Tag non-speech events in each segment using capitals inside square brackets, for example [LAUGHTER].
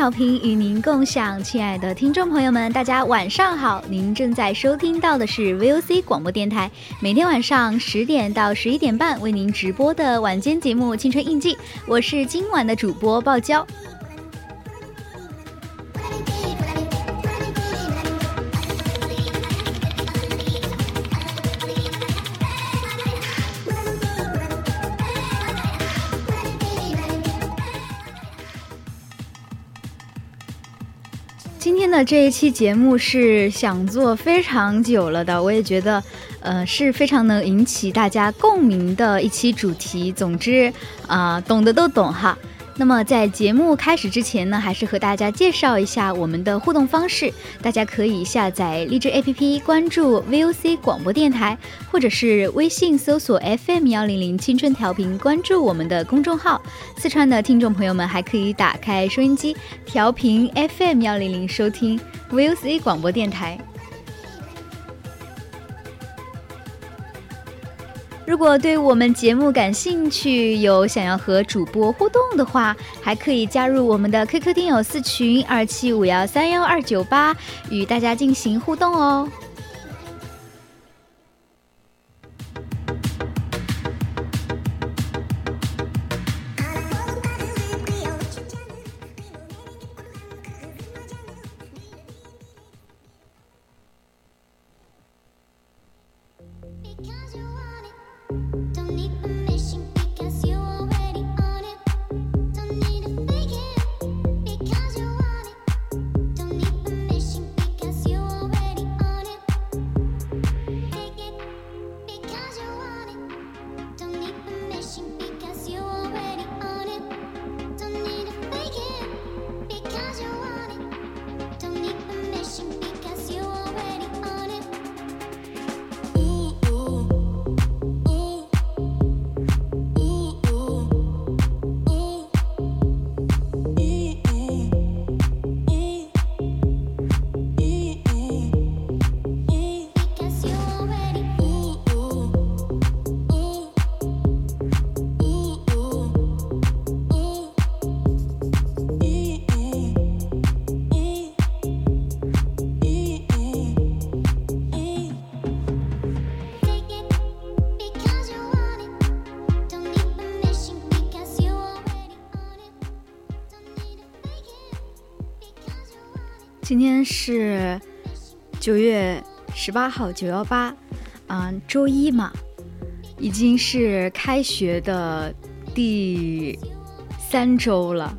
好评与您共享，亲爱的听众朋友们，大家晚上好！您正在收听到的是 VOC 广播电台，每天晚上十点到十一点半为您直播的晚间节目《青春印记》，我是今晚的主播爆娇。这一期节目是想做非常久了的，我也觉得，呃，是非常能引起大家共鸣的一期主题。总之，啊，懂的都懂哈。那么在节目开始之前呢，还是和大家介绍一下我们的互动方式。大家可以下载荔枝 APP，关注 VOC 广播电台，或者是微信搜索 FM 幺零零青春调频，关注我们的公众号。四川的听众朋友们还可以打开收音机，调频 FM 幺零零收听 VOC 广播电台。如果对我们节目感兴趣，有想要和主播互动的话，还可以加入我们的 QQ 听友四群二七五幺三幺二九八，与大家进行互动哦。今天是九月十八号，九幺八，嗯，周一嘛，已经是开学的第三周了，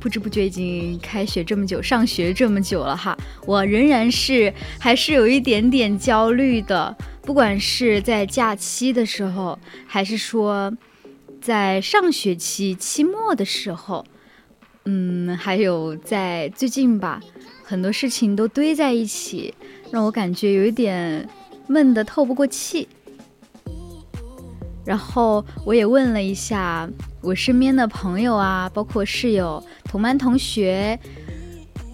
不知不觉已经开学这么久，上学这么久了哈，我仍然是还是有一点点焦虑的，不管是在假期的时候，还是说在上学期期末的时候。嗯，还有在最近吧，很多事情都堆在一起，让我感觉有一点闷得透不过气。然后我也问了一下我身边的朋友啊，包括室友、同班同学，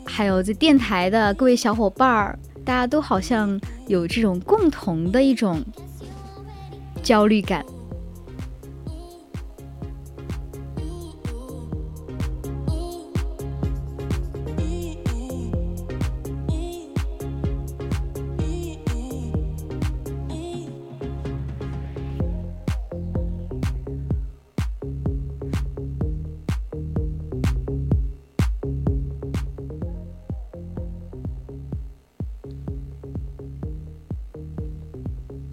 还有在电台的各位小伙伴儿，大家都好像有这种共同的一种焦虑感。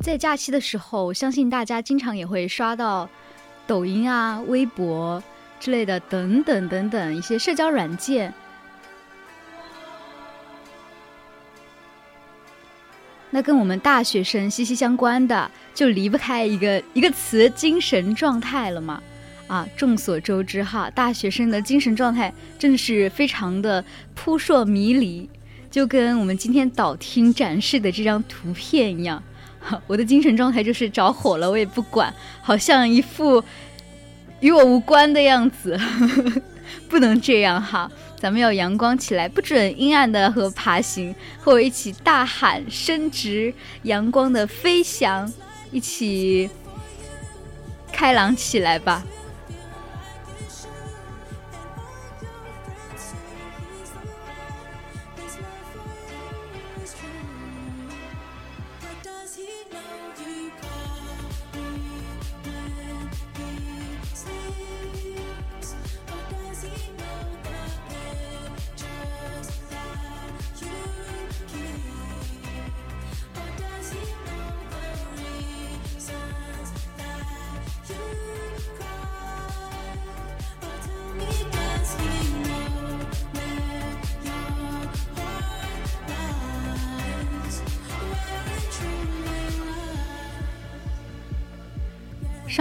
在假期的时候，相信大家经常也会刷到抖音啊、微博之类的等等等等一些社交软件。那跟我们大学生息息相关的，就离不开一个一个词——精神状态了嘛。啊，众所周知哈，大学生的精神状态真的是非常的扑朔迷离，就跟我们今天导听展示的这张图片一样。[LAUGHS] 我的精神状态就是着火了，我也不管，好像一副与我无关的样子，[LAUGHS] 不能这样哈，咱们要阳光起来，不准阴暗的和爬行，和我一起大喊，伸直阳光的飞翔，一起开朗起来吧。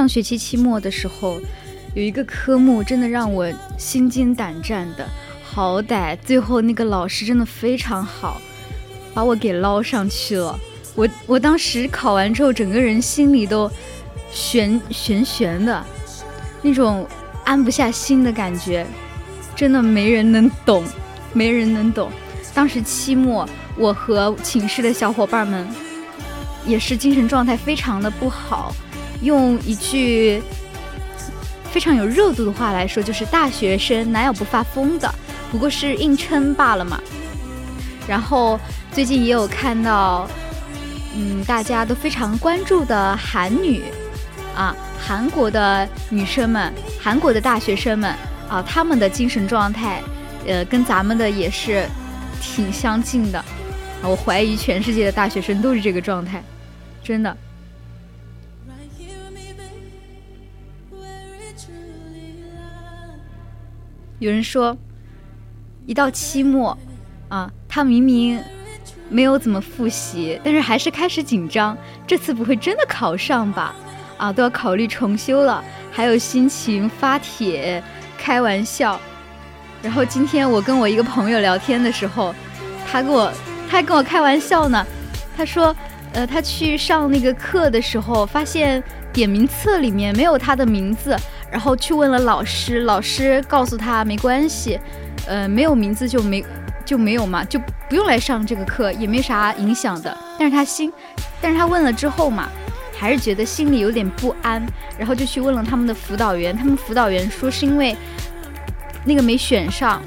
上学期期末的时候，有一个科目真的让我心惊胆战的。好歹最后那个老师真的非常好，把我给捞上去了。我我当时考完之后，整个人心里都悬悬悬的，那种安不下心的感觉，真的没人能懂，没人能懂。当时期末，我和寝室的小伙伴们也是精神状态非常的不好。用一句非常有热度的话来说，就是大学生哪有不发疯的？不过是硬撑罢了嘛。然后最近也有看到，嗯，大家都非常关注的韩女啊，韩国的女生们，韩国的大学生们啊，他们的精神状态，呃，跟咱们的也是挺相近的。我怀疑全世界的大学生都是这个状态，真的。有人说，一到期末，啊，他明明没有怎么复习，但是还是开始紧张。这次不会真的考上吧？啊，都要考虑重修了，还有心情发帖开玩笑。然后今天我跟我一个朋友聊天的时候，他跟我他还跟我开玩笑呢。他说，呃，他去上那个课的时候，发现点名册里面没有他的名字。然后去问了老师，老师告诉他没关系，呃，没有名字就没就没有嘛，就不用来上这个课，也没啥影响的。但是他心，但是他问了之后嘛，还是觉得心里有点不安，然后就去问了他们的辅导员，他们辅导员说是因为那个没选上，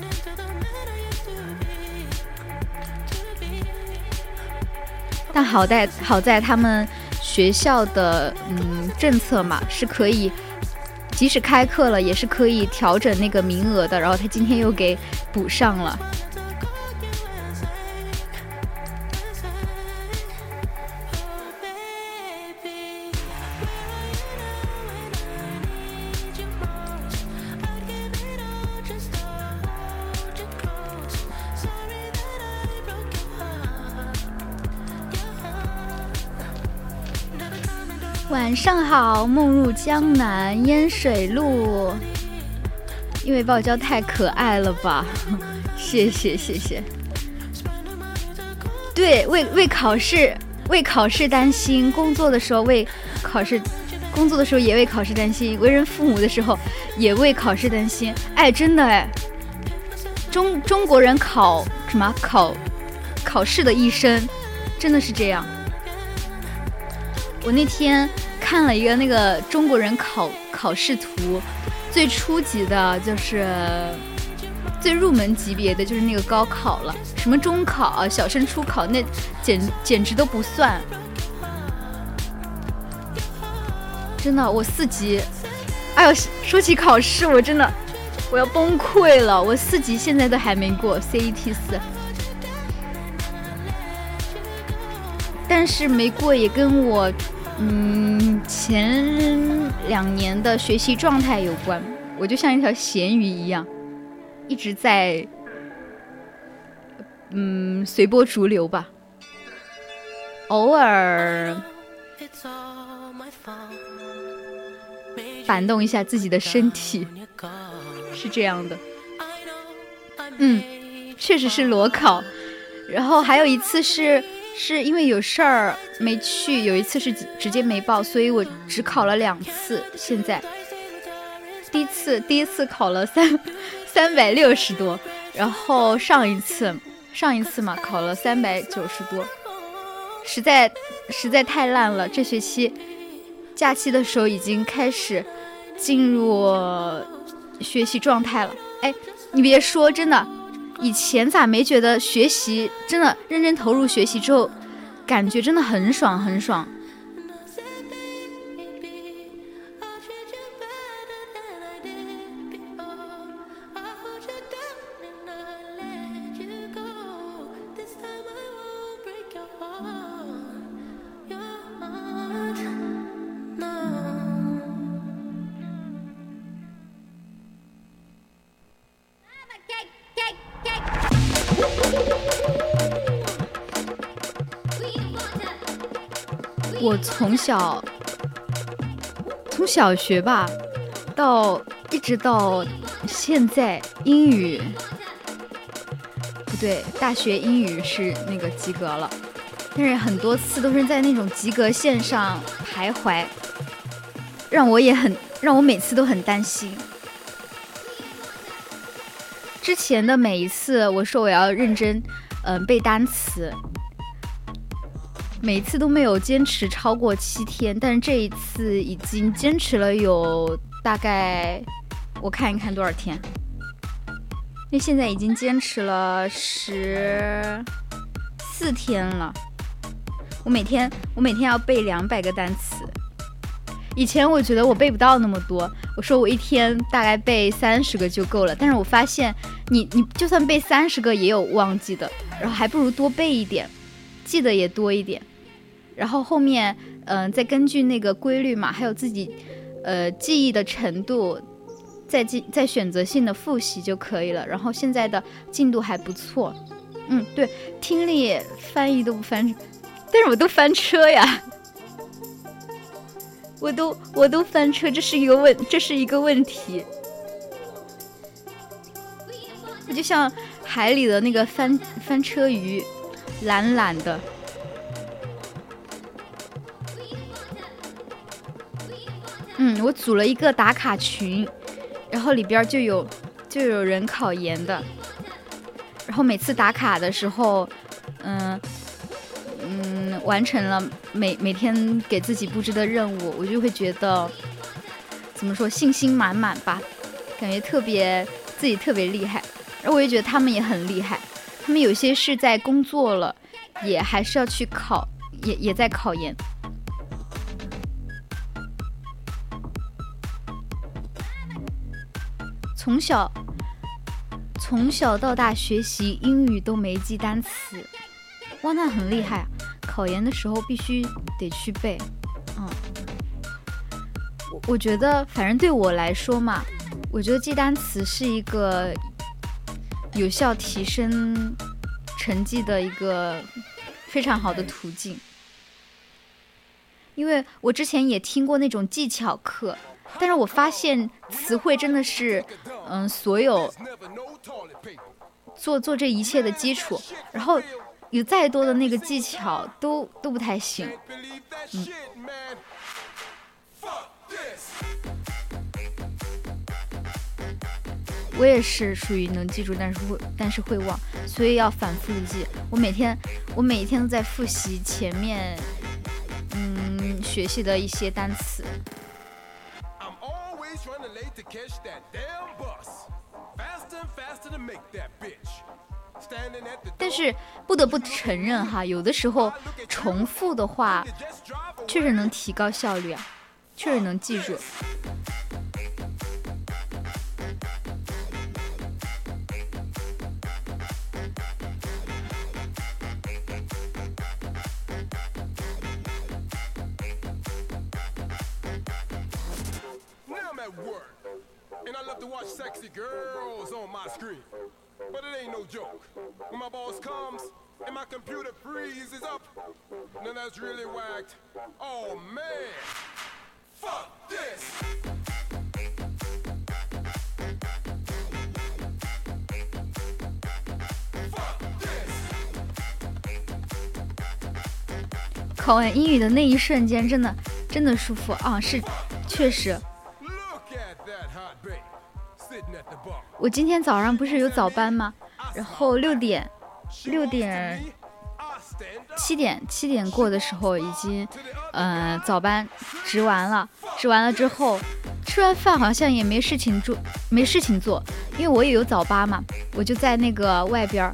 但好在好在他们学校的嗯政策嘛是可以。即使开课了，也是可以调整那个名额的。然后他今天又给补上了。上好，梦入江南烟水路。因为爆椒太可爱了吧，[LAUGHS] 谢谢谢谢。对，为为考试为考试担心，工作的时候为考试，工作的时候也为考试担心，为人父母的时候也为考试担心。哎，真的哎，中中国人考什么考考试的一生，真的是这样。我那天看了一个那个中国人考考试图，最初级的就是。最入门级别的就是那个高考了，什么中考啊、小升初考，那简简直都不算。真的，我四级，哎呦，说起考试，我真的我要崩溃了。我四级现在都还没过 CET 四，但是没过也跟我嗯前两年的学习状态有关，我就像一条咸鱼一样。一直在，嗯，随波逐流吧。偶尔反动一下自己的身体，是这样的。嗯，确实是裸考。然后还有一次是是因为有事儿没去，有一次是直接没报，所以我只考了两次。现在第一次第一次考了三。[LAUGHS] 三百六十多，然后上一次，上一次嘛考了三百九十多，实在实在太烂了。这学期假期的时候已经开始进入学习状态了。哎，你别说，真的，以前咋没觉得学习真的认真投入学习之后，感觉真的很爽很爽。从小从小学吧，到一直到现在，英语不对，大学英语是那个及格了，但是很多次都是在那种及格线上徘徊，让我也很让我每次都很担心。之前的每一次，我说我要认真，嗯，背单词。每次都没有坚持超过七天，但是这一次已经坚持了有大概，我看一看多少天。那现在已经坚持了十四天了。我每天我每天要背两百个单词。以前我觉得我背不到那么多，我说我一天大概背三十个就够了。但是我发现，你你就算背三十个也有忘记的，然后还不如多背一点。记得也多一点，然后后面嗯再根据那个规律嘛，还有自己呃记忆的程度，再记再选择性的复习就可以了。然后现在的进度还不错，嗯对，听力翻译都不翻，但是我都翻车呀，我都我都翻车，这是一个问这是一个问题，我就像海里的那个翻翻车鱼。懒懒的，嗯，我组了一个打卡群，然后里边就有就有人考研的，然后每次打卡的时候，嗯嗯，完成了每每天给自己布置的任务，我就会觉得怎么说信心满满吧，感觉特别自己特别厉害，然后我也觉得他们也很厉害。他们有些是在工作了，也还是要去考，也也在考研。从小从小到大学习英语都没记单词，哇，那很厉害啊！考研的时候必须得去背。嗯，我我觉得反正对我来说嘛，我觉得记单词是一个。有效提升成绩的一个非常好的途径，因为我之前也听过那种技巧课，但是我发现词汇真的是，嗯，所有做做这一切的基础，然后有再多的那个技巧都都不太行，嗯。我也是属于能记住，但是会但是会忘，所以要反复的记。我每天我每一天都在复习前面，嗯，学习的一些单词。但是不得不承认哈，有的时候重复的话，确实能提高效率啊，确实能记住。Andilovetowatchsexygirlsonmyscreen But it ain't no joke. When my boss comes and my computer freezes up, then that's really whacked. Oh man, fuck this. 考完英语的那一瞬间，真的真的舒服啊！是，确实。我今天早上不是有早班吗？然后六点，六点，七点，七点过的时候已经，嗯，早班值完了。值完了之后，吃完饭好像也没事情做，没事情做，因为我也有早八嘛，我就在那个外边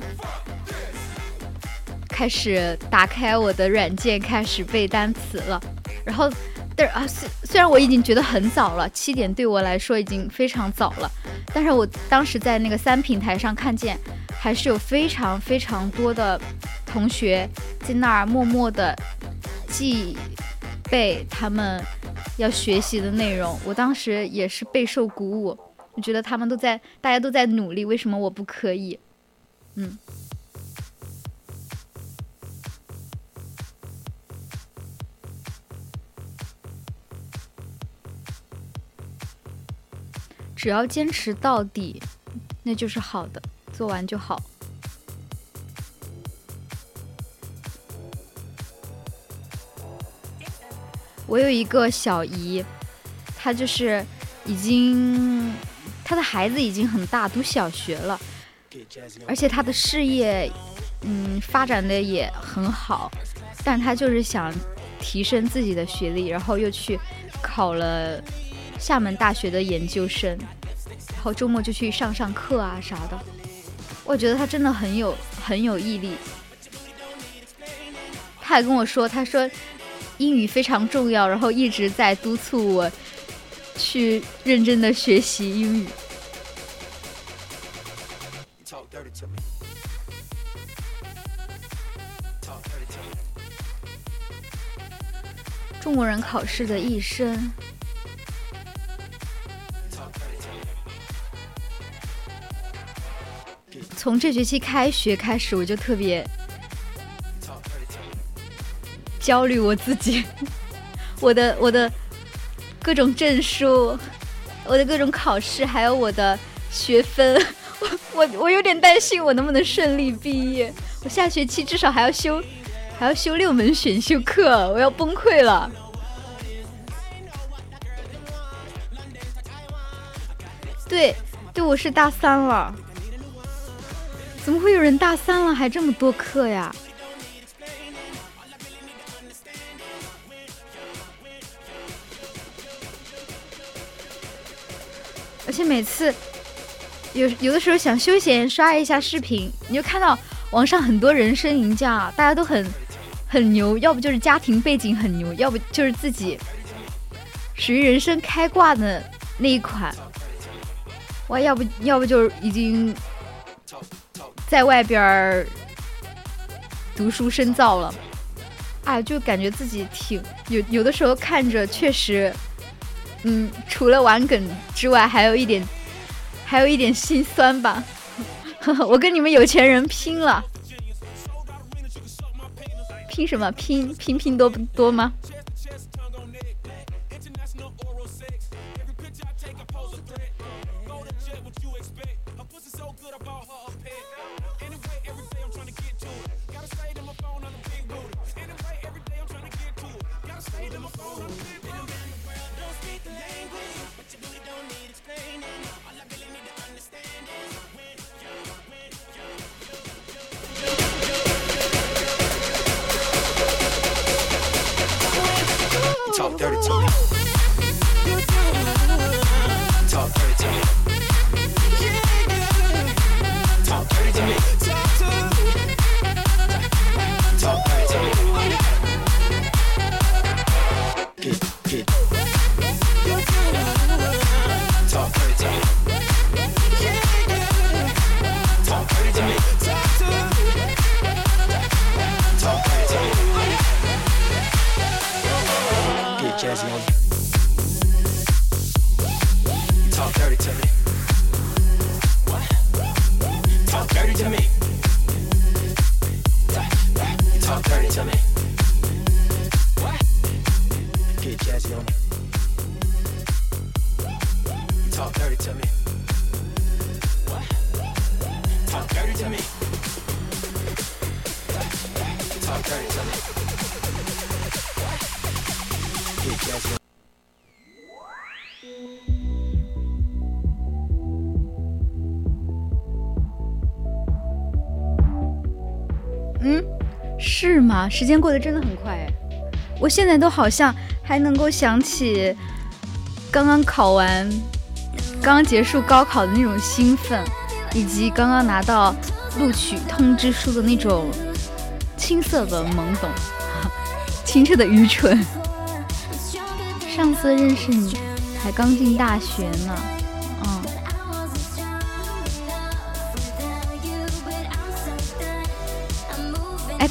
开始打开我的软件，开始背单词了。然后，但是啊，虽虽然我已经觉得很早了，七点对我来说已经非常早了。但是我当时在那个三平台上看见，还是有非常非常多的同学在那儿默默的记背他们要学习的内容。我当时也是备受鼓舞，我觉得他们都在，大家都在努力，为什么我不可以？嗯。只要坚持到底，那就是好的，做完就好。我有一个小姨，她就是已经，她的孩子已经很大，读小学了，而且她的事业，嗯，发展的也很好，但她就是想提升自己的学历，然后又去考了。厦门大学的研究生，然后周末就去上上课啊啥的。我觉得他真的很有很有毅力。他还跟我说，他说英语非常重要，然后一直在督促我去认真的学习英语。中国人考试的一生。从这学期开学开始，我就特别焦虑我自己，[LAUGHS] 我的我的各种证书，我的各种考试，还有我的学分，我我我有点担心我能不能顺利毕业。我下学期至少还要修还要修六门选修课，我要崩溃了。对，对我是大三了。怎么会有人大三了还这么多课呀？而且每次有有的时候想休闲刷一下视频，你就看到网上很多人生赢家，大家都很很牛，要不就是家庭背景很牛，要不就是自己属于人生开挂的那一款。哇，要不要不就是已经。在外边儿读书深造了，啊，就感觉自己挺有有的时候看着确实，嗯，除了玩梗之外，还有一点，还有一点心酸吧。[LAUGHS] 我跟你们有钱人拼了，拼什么？拼拼拼多多吗？dirty talk. 时间过得真的很快哎，我现在都好像还能够想起刚刚考完、刚刚结束高考的那种兴奋，以及刚刚拿到录取通知书的那种青涩的懵懂、[LAUGHS] 清澈的愚蠢。[LAUGHS] 上次认识你还刚进大学呢。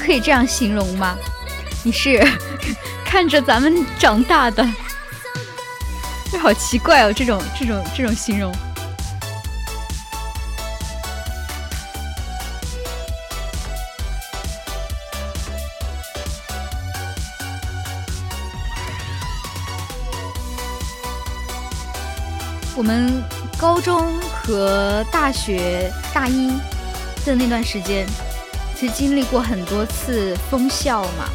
可以这样形容吗？你是 [LAUGHS] 看着咱们长大的，这好奇怪哦！这种这种这种形容。我们高中和大学大一的那段时间。是经历过很多次封校嘛，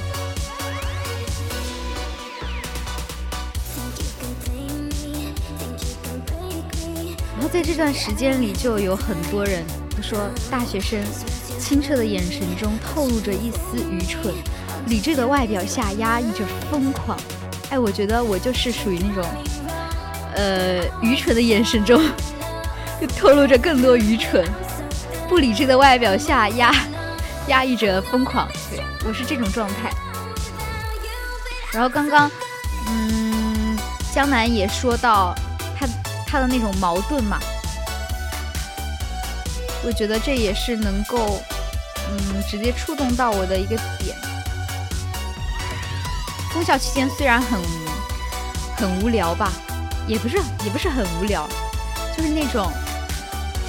然后在这段时间里，就有很多人都说，大学生清澈的眼神中透露着一丝愚蠢，理智的外表下压抑着疯狂。哎，我觉得我就是属于那种，呃，愚蠢的眼神中 [LAUGHS] 就透露着更多愚蠢，不理智的外表下压。压抑着疯狂，对我是这种状态。然后刚刚，嗯，江南也说到他他的那种矛盾嘛，我觉得这也是能够，嗯，直接触动到我的一个点。封校期间虽然很很无聊吧，也不是也不是很无聊，就是那种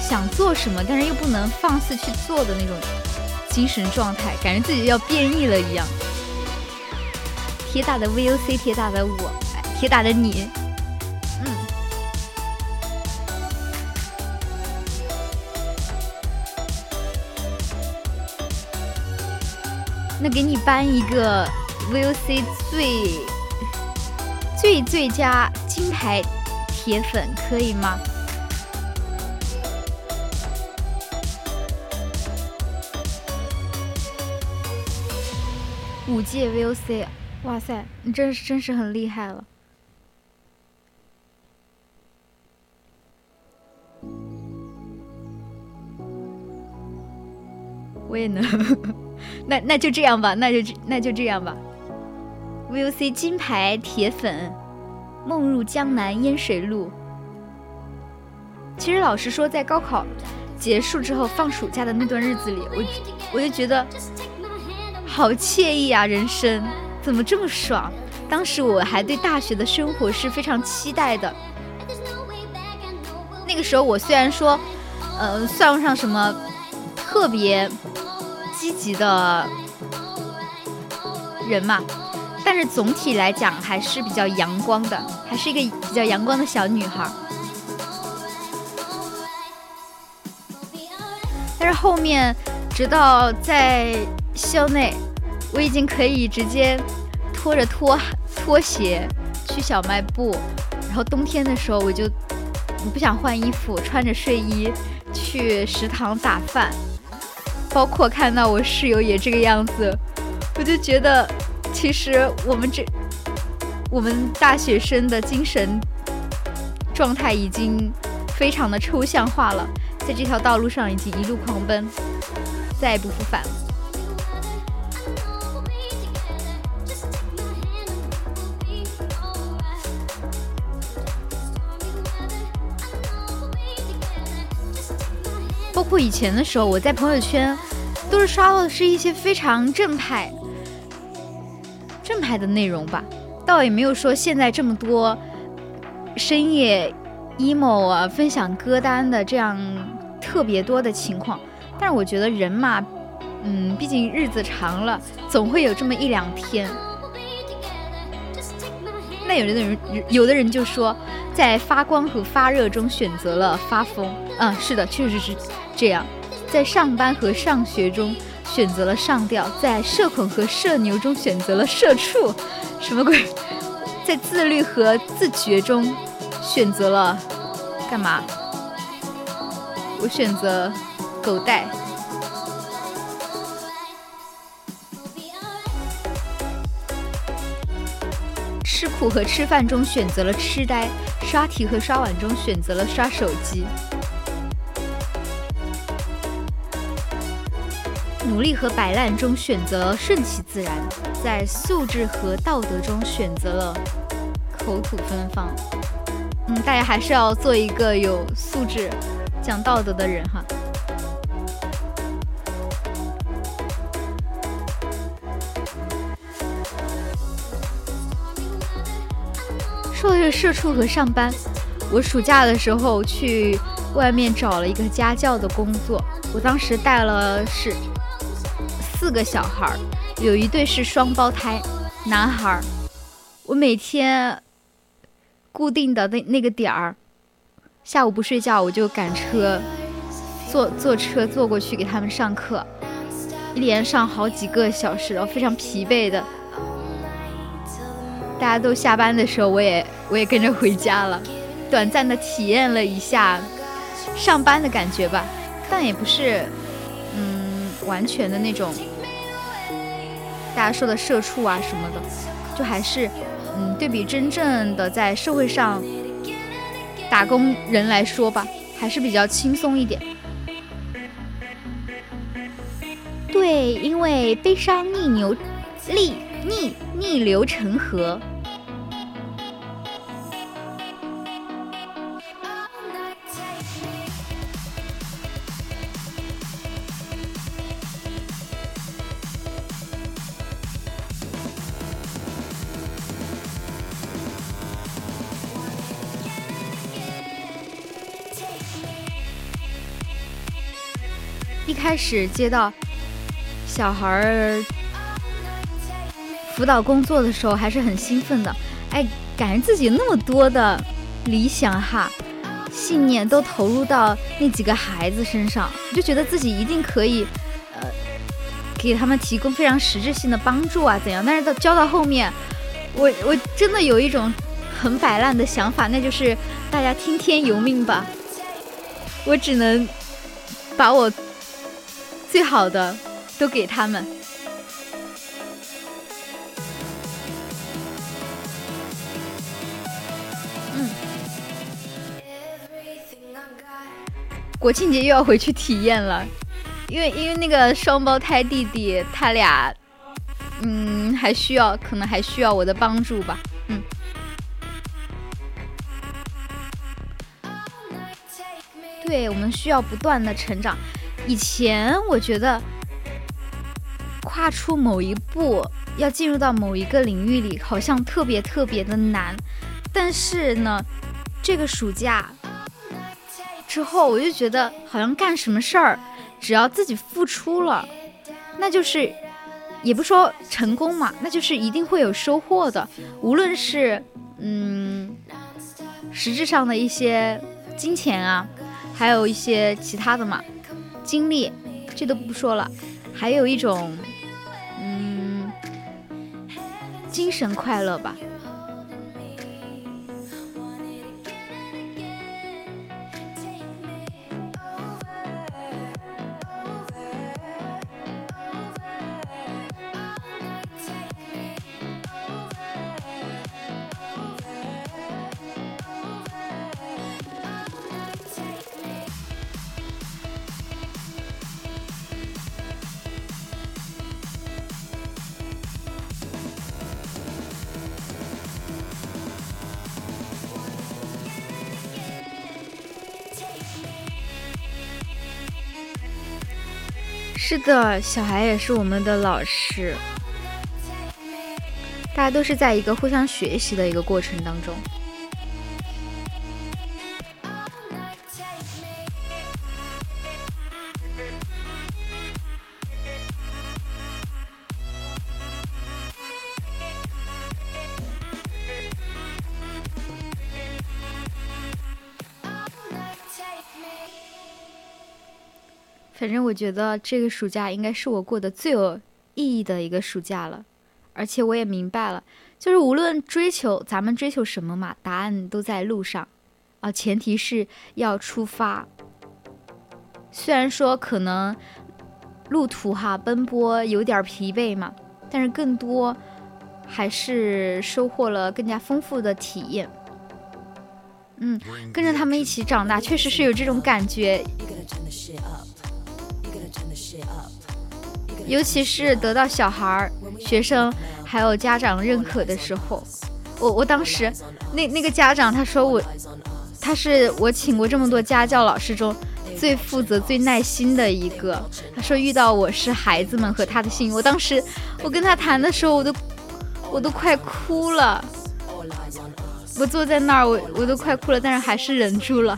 想做什么，但是又不能放肆去做的那种。精神状态，感觉自己要变异了一样。铁打的 VOC，铁打的我，铁打的你，嗯。那给你颁一个 VOC 最最最佳金牌铁粉，可以吗？五届 VOC，哇塞，你真是真是很厉害了。我也能，[LAUGHS] 那那就这样吧，那就那就这样吧。VOC 金牌铁粉，梦入江南烟水路。其实老实说，在高考结束之后放暑假的那段日子里，我我就觉得。好惬意啊，人生怎么这么爽？当时我还对大学的生活是非常期待的。那个时候我虽然说，呃，算不上什么特别积极的人嘛，但是总体来讲还是比较阳光的，还是一个比较阳光的小女孩。但是后面，直到在校内。我已经可以直接拖着拖拖鞋去小卖部，然后冬天的时候我就我不想换衣服，穿着睡衣去食堂打饭，包括看到我室友也这个样子，我就觉得其实我们这 [LAUGHS] 我们大学生的精神状态已经非常的抽象化了，在这条道路上已经一路狂奔。再也不复返了。括以前的时候，我在朋友圈都是刷到的是一些非常正派、正派的内容吧，倒也没有说现在这么多深夜 emo 啊、分享歌单的这样特别多的情况。但是我觉得人嘛，嗯，毕竟日子长了，总会有这么一两天。那有的人，有的人就说，在发光和发热中选择了发疯。嗯，是的，确实是。这样，在上班和上学中选择了上吊，在社恐和社牛中选择了社畜，什么鬼？在自律和自觉中选择了干嘛？我选择狗带。吃苦和吃饭中选择了痴呆，刷题和刷碗中选择了刷手机。努力和摆烂中选择顺其自然，在素质和道德中选择了口吐芬芳。嗯，大家还是要做一个有素质、讲道德的人哈。说的是社畜和上班，我暑假的时候去外面找了一个家教的工作，我当时带了是。四个小孩儿，有一对是双胞胎男孩儿。我每天固定的那那个点儿，下午不睡觉，我就赶车坐坐车坐过去给他们上课，一连上好几个小时，然后非常疲惫的。大家都下班的时候，我也我也跟着回家了，短暂的体验了一下上班的感觉吧，但也不是嗯完全的那种。大家说的社畜啊什么的，就还是，嗯，对比真正的在社会上打工人来说吧，还是比较轻松一点。对，因为悲伤逆流，逆逆逆流成河。是接到小孩儿辅导工作的时候，还是很兴奋的。哎，感觉自己那么多的理想哈、信念都投入到那几个孩子身上，我就觉得自己一定可以，呃，给他们提供非常实质性的帮助啊，怎样？但是到教到后面，我我真的有一种很摆烂的想法，那就是大家听天由命吧。我只能把我。最好的都给他们。嗯，国庆节又要回去体验了，因为因为那个双胞胎弟弟他俩，嗯，还需要可能还需要我的帮助吧。嗯，对我们需要不断的成长。以前我觉得跨出某一步，要进入到某一个领域里，好像特别特别的难。但是呢，这个暑假之后，我就觉得好像干什么事儿，只要自己付出了，那就是也不说成功嘛，那就是一定会有收获的。无论是嗯，实质上的一些金钱啊，还有一些其他的嘛。经历，这都不说了，还有一种，嗯，精神快乐吧。是的，小孩也是我们的老师，大家都是在一个互相学习的一个过程当中。我觉得这个暑假应该是我过得最有意义的一个暑假了，而且我也明白了，就是无论追求咱们追求什么嘛，答案都在路上，啊，前提是要出发。虽然说可能路途哈奔波有点疲惫嘛，但是更多还是收获了更加丰富的体验。嗯，跟着他们一起长大，确实是有这种感觉。尤其是得到小孩儿、学生还有家长认可的时候，我我当时那那个家长他说我，他是我请过这么多家教老师中最负责、最耐心的一个。他说遇到我是孩子们和他的幸运。我当时我跟他谈的时候，我都我都快哭了。我坐在那儿，我我都快哭了，但是还是忍住了。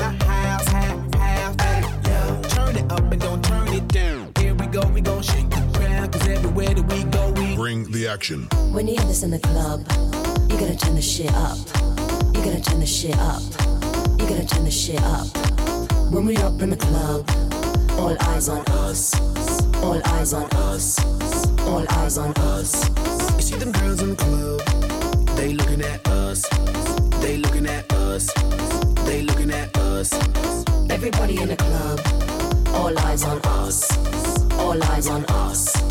Bring the action. When you hear this in the club, you gotta turn the shit up. You gotta turn the shit up. You gotta turn the shit up. When we up in the club, all eyes on us. All eyes on us. All eyes on us. You see them girls in the club, they looking at us. They looking at us. They looking at us. Everybody in the club, all eyes on us. All eyes on us.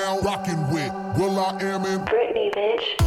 Will I Am in Britney, bitch.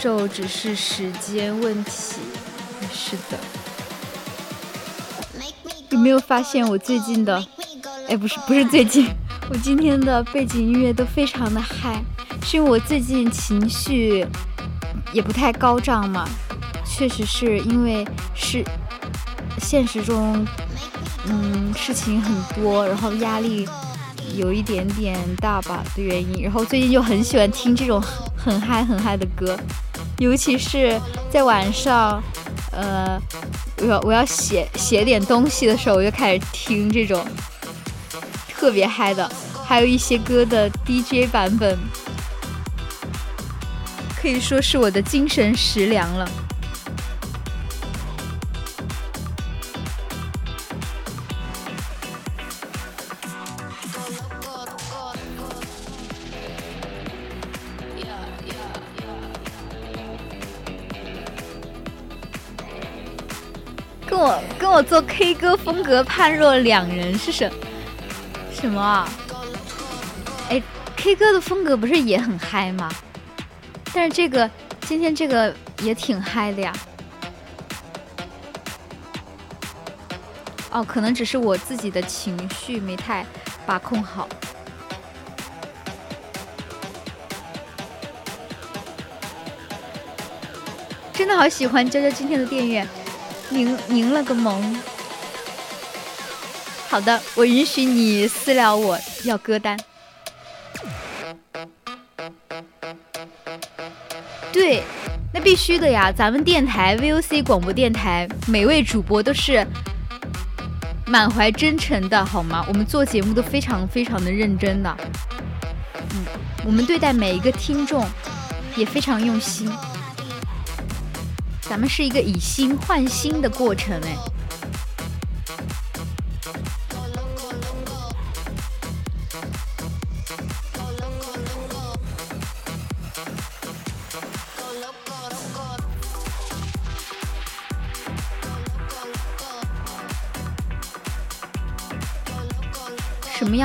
受只是时间问题。是的，有没有发现我最近的？哎，不是不是最近，我今天的背景音乐都非常的嗨，是因为我最近情绪也不太高涨嘛，确实是因为是现实中，嗯，事情很多，然后压力有一点点大吧的原因，然后最近就很喜欢听这种很嗨很嗨的歌，尤其是在晚上，呃，我要我要写写点东西的时候，我就开始听这种。特别嗨的，还有一些歌的 DJ 版本，可以说是我的精神食粮了。歌风格判若两人是什什么啊？哎，K 歌的风格不是也很嗨吗？但是这个今天这个也挺嗨的呀。哦，可能只是我自己的情绪没太把控好。真的好喜欢娇娇今天的电乐，柠柠了个萌。好的，我允许你私聊我要歌单。对，那必须的呀！咱们电台 VOC 广播电台，每位主播都是满怀真诚的，好吗？我们做节目都非常非常的认真的。嗯，我们对待每一个听众也非常用心。咱们是一个以心换心的过程，哎。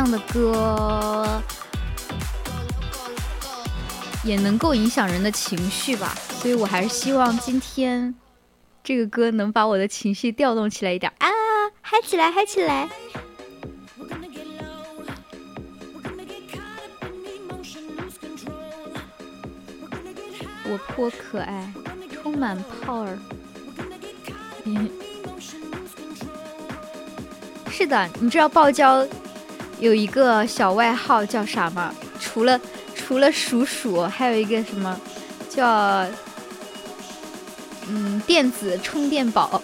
样的歌也能够影响人的情绪吧，所以我还是希望今天这个歌能把我的情绪调动起来一点啊，嗨起来，嗨起来！我颇可爱，充满 power。是的，你知道爆椒有一个小外号叫啥吗？除了除了鼠鼠，还有一个什么叫嗯电子充电宝？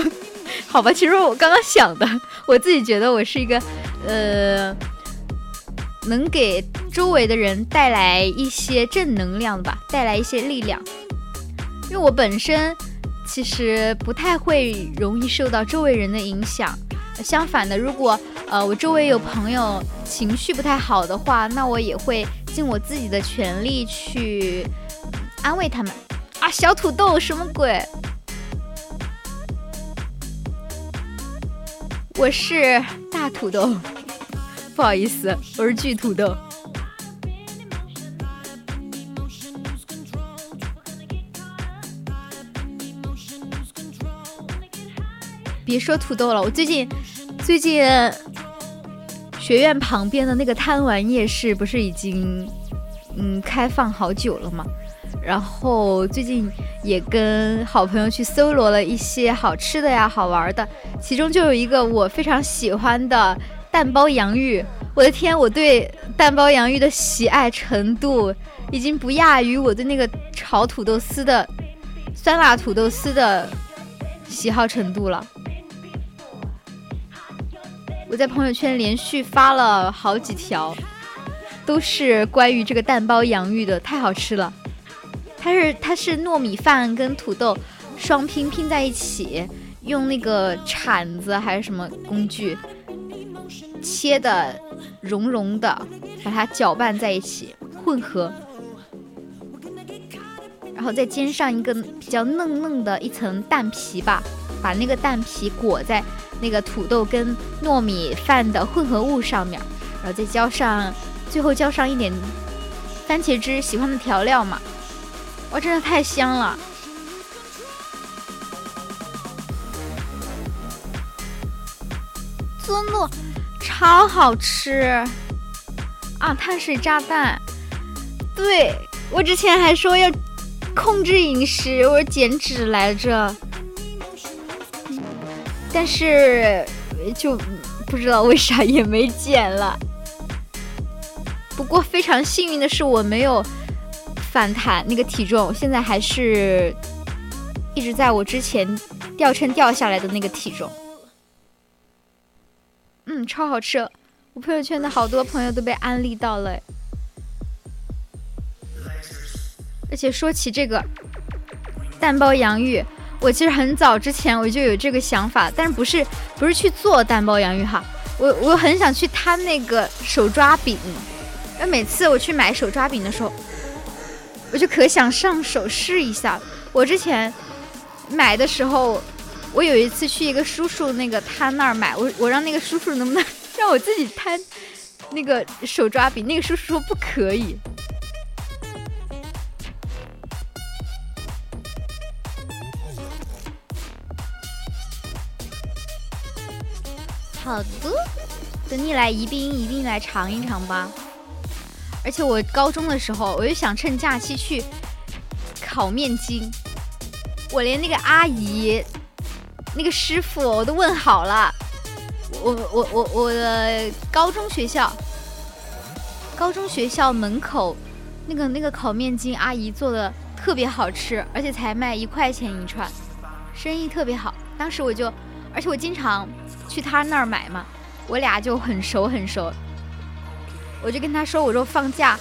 [LAUGHS] 好吧，其实我刚刚想的，我自己觉得我是一个呃能给周围的人带来一些正能量吧，带来一些力量。因为我本身其实不太会容易受到周围人的影响，相反的，如果呃我周围有朋友情绪不太好的话，那我也会尽我自己的全力去安慰他们。啊，小土豆什么鬼？我是大土豆，不好意思，我是巨土豆。别说土豆了，我最近最近学院旁边的那个贪玩夜市不是已经嗯开放好久了吗？然后最近也跟好朋友去搜罗了一些好吃的呀、好玩的，其中就有一个我非常喜欢的蛋包洋芋。我的天，我对蛋包洋芋的喜爱程度已经不亚于我对那个炒土豆丝的酸辣土豆丝的喜好程度了。我在朋友圈连续发了好几条，都是关于这个蛋包洋芋的，太好吃了。它是它是糯米饭跟土豆双拼拼在一起，用那个铲子还是什么工具切的融融的，把它搅拌在一起，混合，然后再煎上一个比较嫩嫩的一层蛋皮吧，把那个蛋皮裹在那个土豆跟糯米饭的混合物上面，然后再浇上，最后浇上一点番茄汁，喜欢的调料嘛，哇，真的太香了。真的超好吃啊！碳水炸弹，对我之前还说要控制饮食，我减脂来着，但是就不知道为啥也没减了。不过非常幸运的是，我没有反弹那个体重，现在还是一直在我之前掉秤掉下来的那个体重。嗯，超好吃！我朋友圈的好多朋友都被安利到了。而且说起这个蛋包洋芋，我其实很早之前我就有这个想法，但是不是不是去做蛋包洋芋哈，我我很想去摊那个手抓饼，因为每次我去买手抓饼的时候，我就可想上手试一下。我之前买的时候。我有一次去一个叔叔那个摊那儿买，我我让那个叔叔能不能让我自己摊那个手抓饼，那个叔叔说不可以。好的，等你来宜宾一定来尝一尝吧。而且我高中的时候，我就想趁假期去烤面筋，我连那个阿姨。那个师傅我都问好了，我我我我的高中学校，高中学校门口那个那个烤面筋阿姨做的特别好吃，而且才卖一块钱一串，生意特别好。当时我就，而且我经常去他那儿买嘛，我俩就很熟很熟。我就跟他说，我说放假，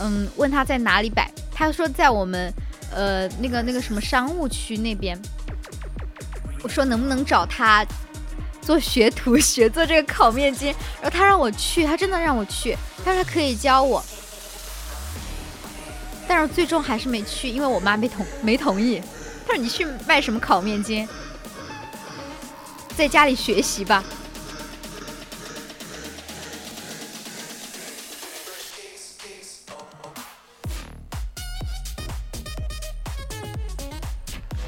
嗯，问他在哪里摆，他说在我们呃那个那个什么商务区那边。我说能不能找他做学徒学做这个烤面筋，然后他让我去，他真的让我去，他说可以教我，但是最终还是没去，因为我妈没同没同意。他说你去卖什么烤面筋，在家里学习吧。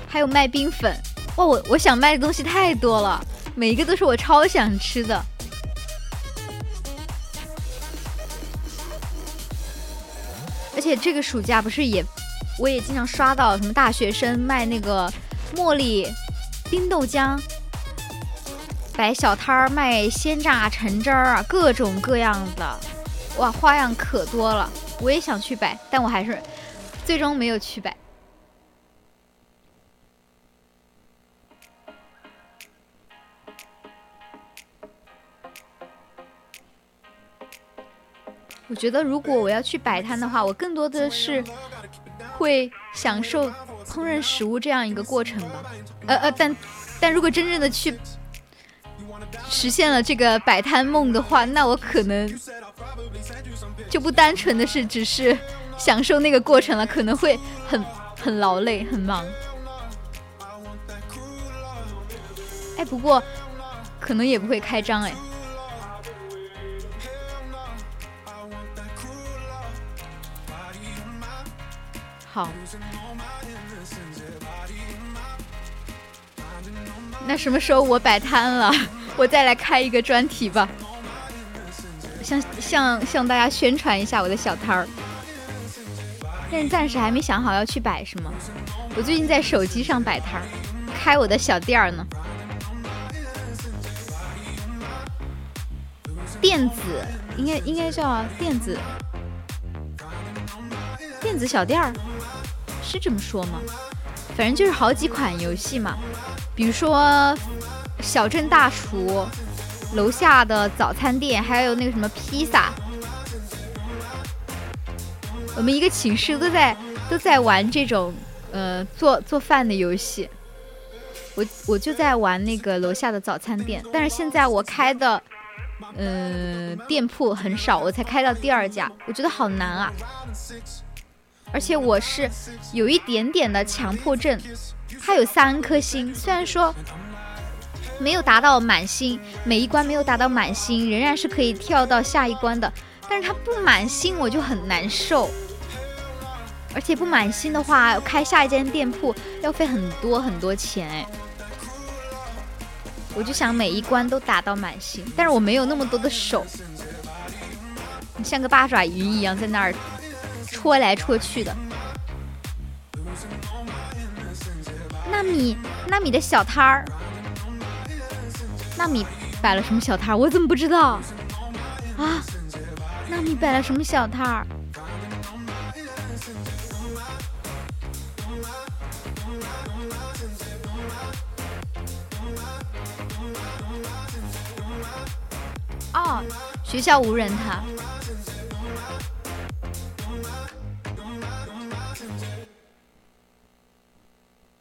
还有卖冰粉。哇，我我想卖的东西太多了，每一个都是我超想吃的。而且这个暑假不是也，我也经常刷到什么大学生卖那个茉莉冰豆浆，摆小摊儿卖鲜榨橙汁儿啊，各种各样的，哇，花样可多了。我也想去摆，但我还是最终没有去摆。我觉得如果我要去摆摊的话，我更多的是会享受烹饪食物这样一个过程吧。呃呃，但但如果真正的去实现了这个摆摊梦的话，那我可能就不单纯的是只是享受那个过程了，可能会很很劳累、很忙。哎，不过可能也不会开张哎。好，那什么时候我摆摊了，我再来开一个专题吧，向向向大家宣传一下我的小摊儿。但是暂时还没想好要去摆什么，我最近在手机上摆摊儿，开我的小店儿呢。电子应该应该叫电子电子小店儿。是这么说吗？反正就是好几款游戏嘛，比如说小镇大厨、楼下的早餐店，还有那个什么披萨。我们一个寝室都在都在玩这种呃做做饭的游戏。我我就在玩那个楼下的早餐店，但是现在我开的呃，店铺很少，我才开到第二家，我觉得好难啊。而且我是有一点点的强迫症，它有三颗星，虽然说没有达到满星，每一关没有达到满星，仍然是可以跳到下一关的，但是它不满星我就很难受。而且不满星的话，开下一间店铺要费很多很多钱哎。我就想每一关都打到满星，但是我没有那么多的手，你像个八爪鱼一样在那儿戳来戳去的。纳米，纳米的小摊儿，纳米摆了什么小摊儿？我怎么不知道啊？纳米摆了什么小摊儿？哦，学校无人他。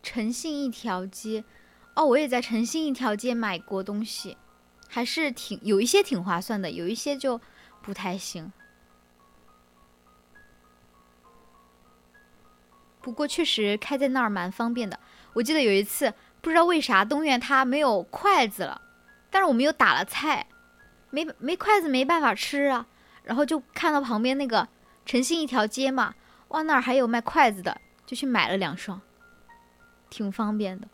诚信一条街，哦，我也在诚信一条街买过东西，还是挺有一些挺划算的，有一些就不太行。不过确实开在那儿蛮方便的。我记得有一次，不知道为啥东院它没有筷子了，但是我们又打了菜。没没筷子没办法吃啊，然后就看到旁边那个诚信一条街嘛，哇那儿还有卖筷子的，就去买了两双，挺方便的。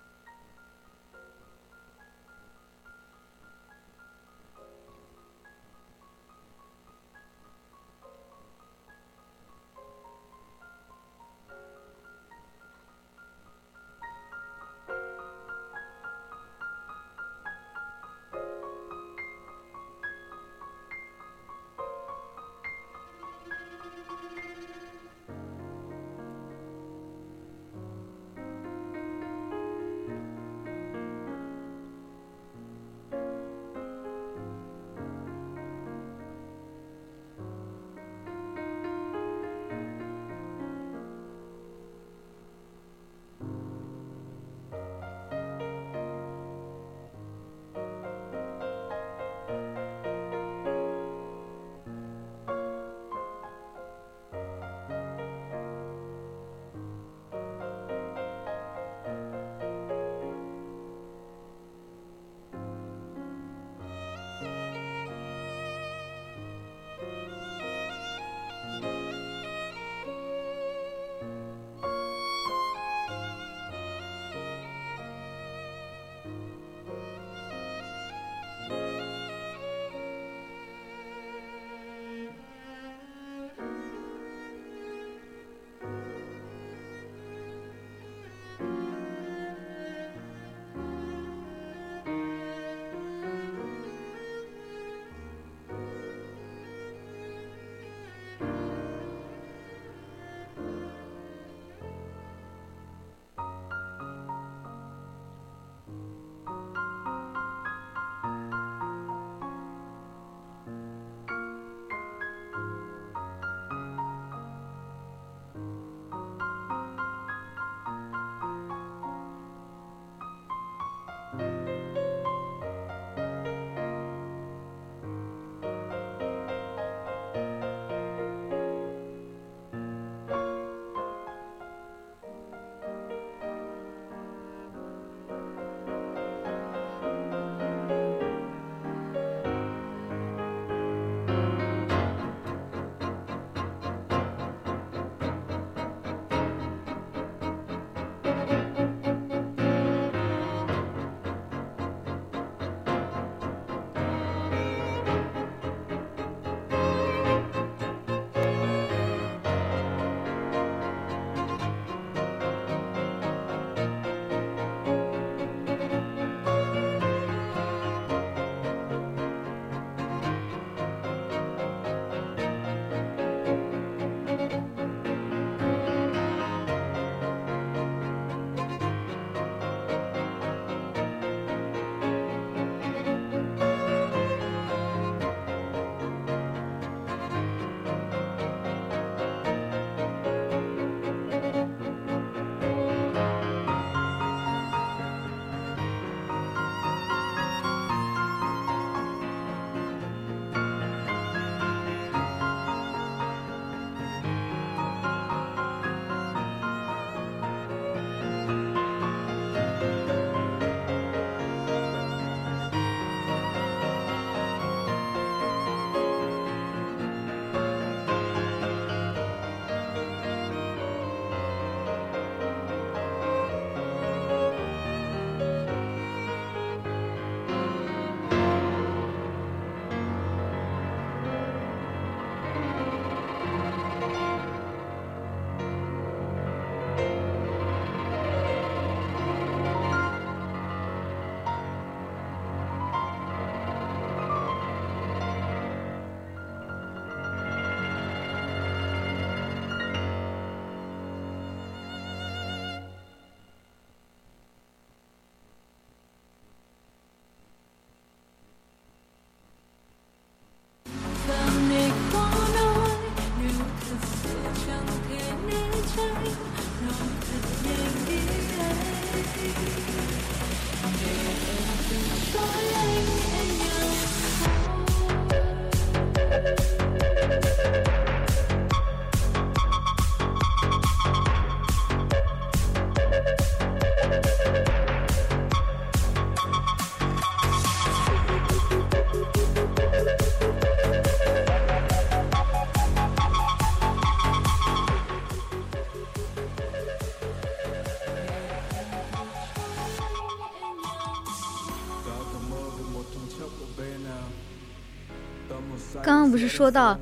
是说到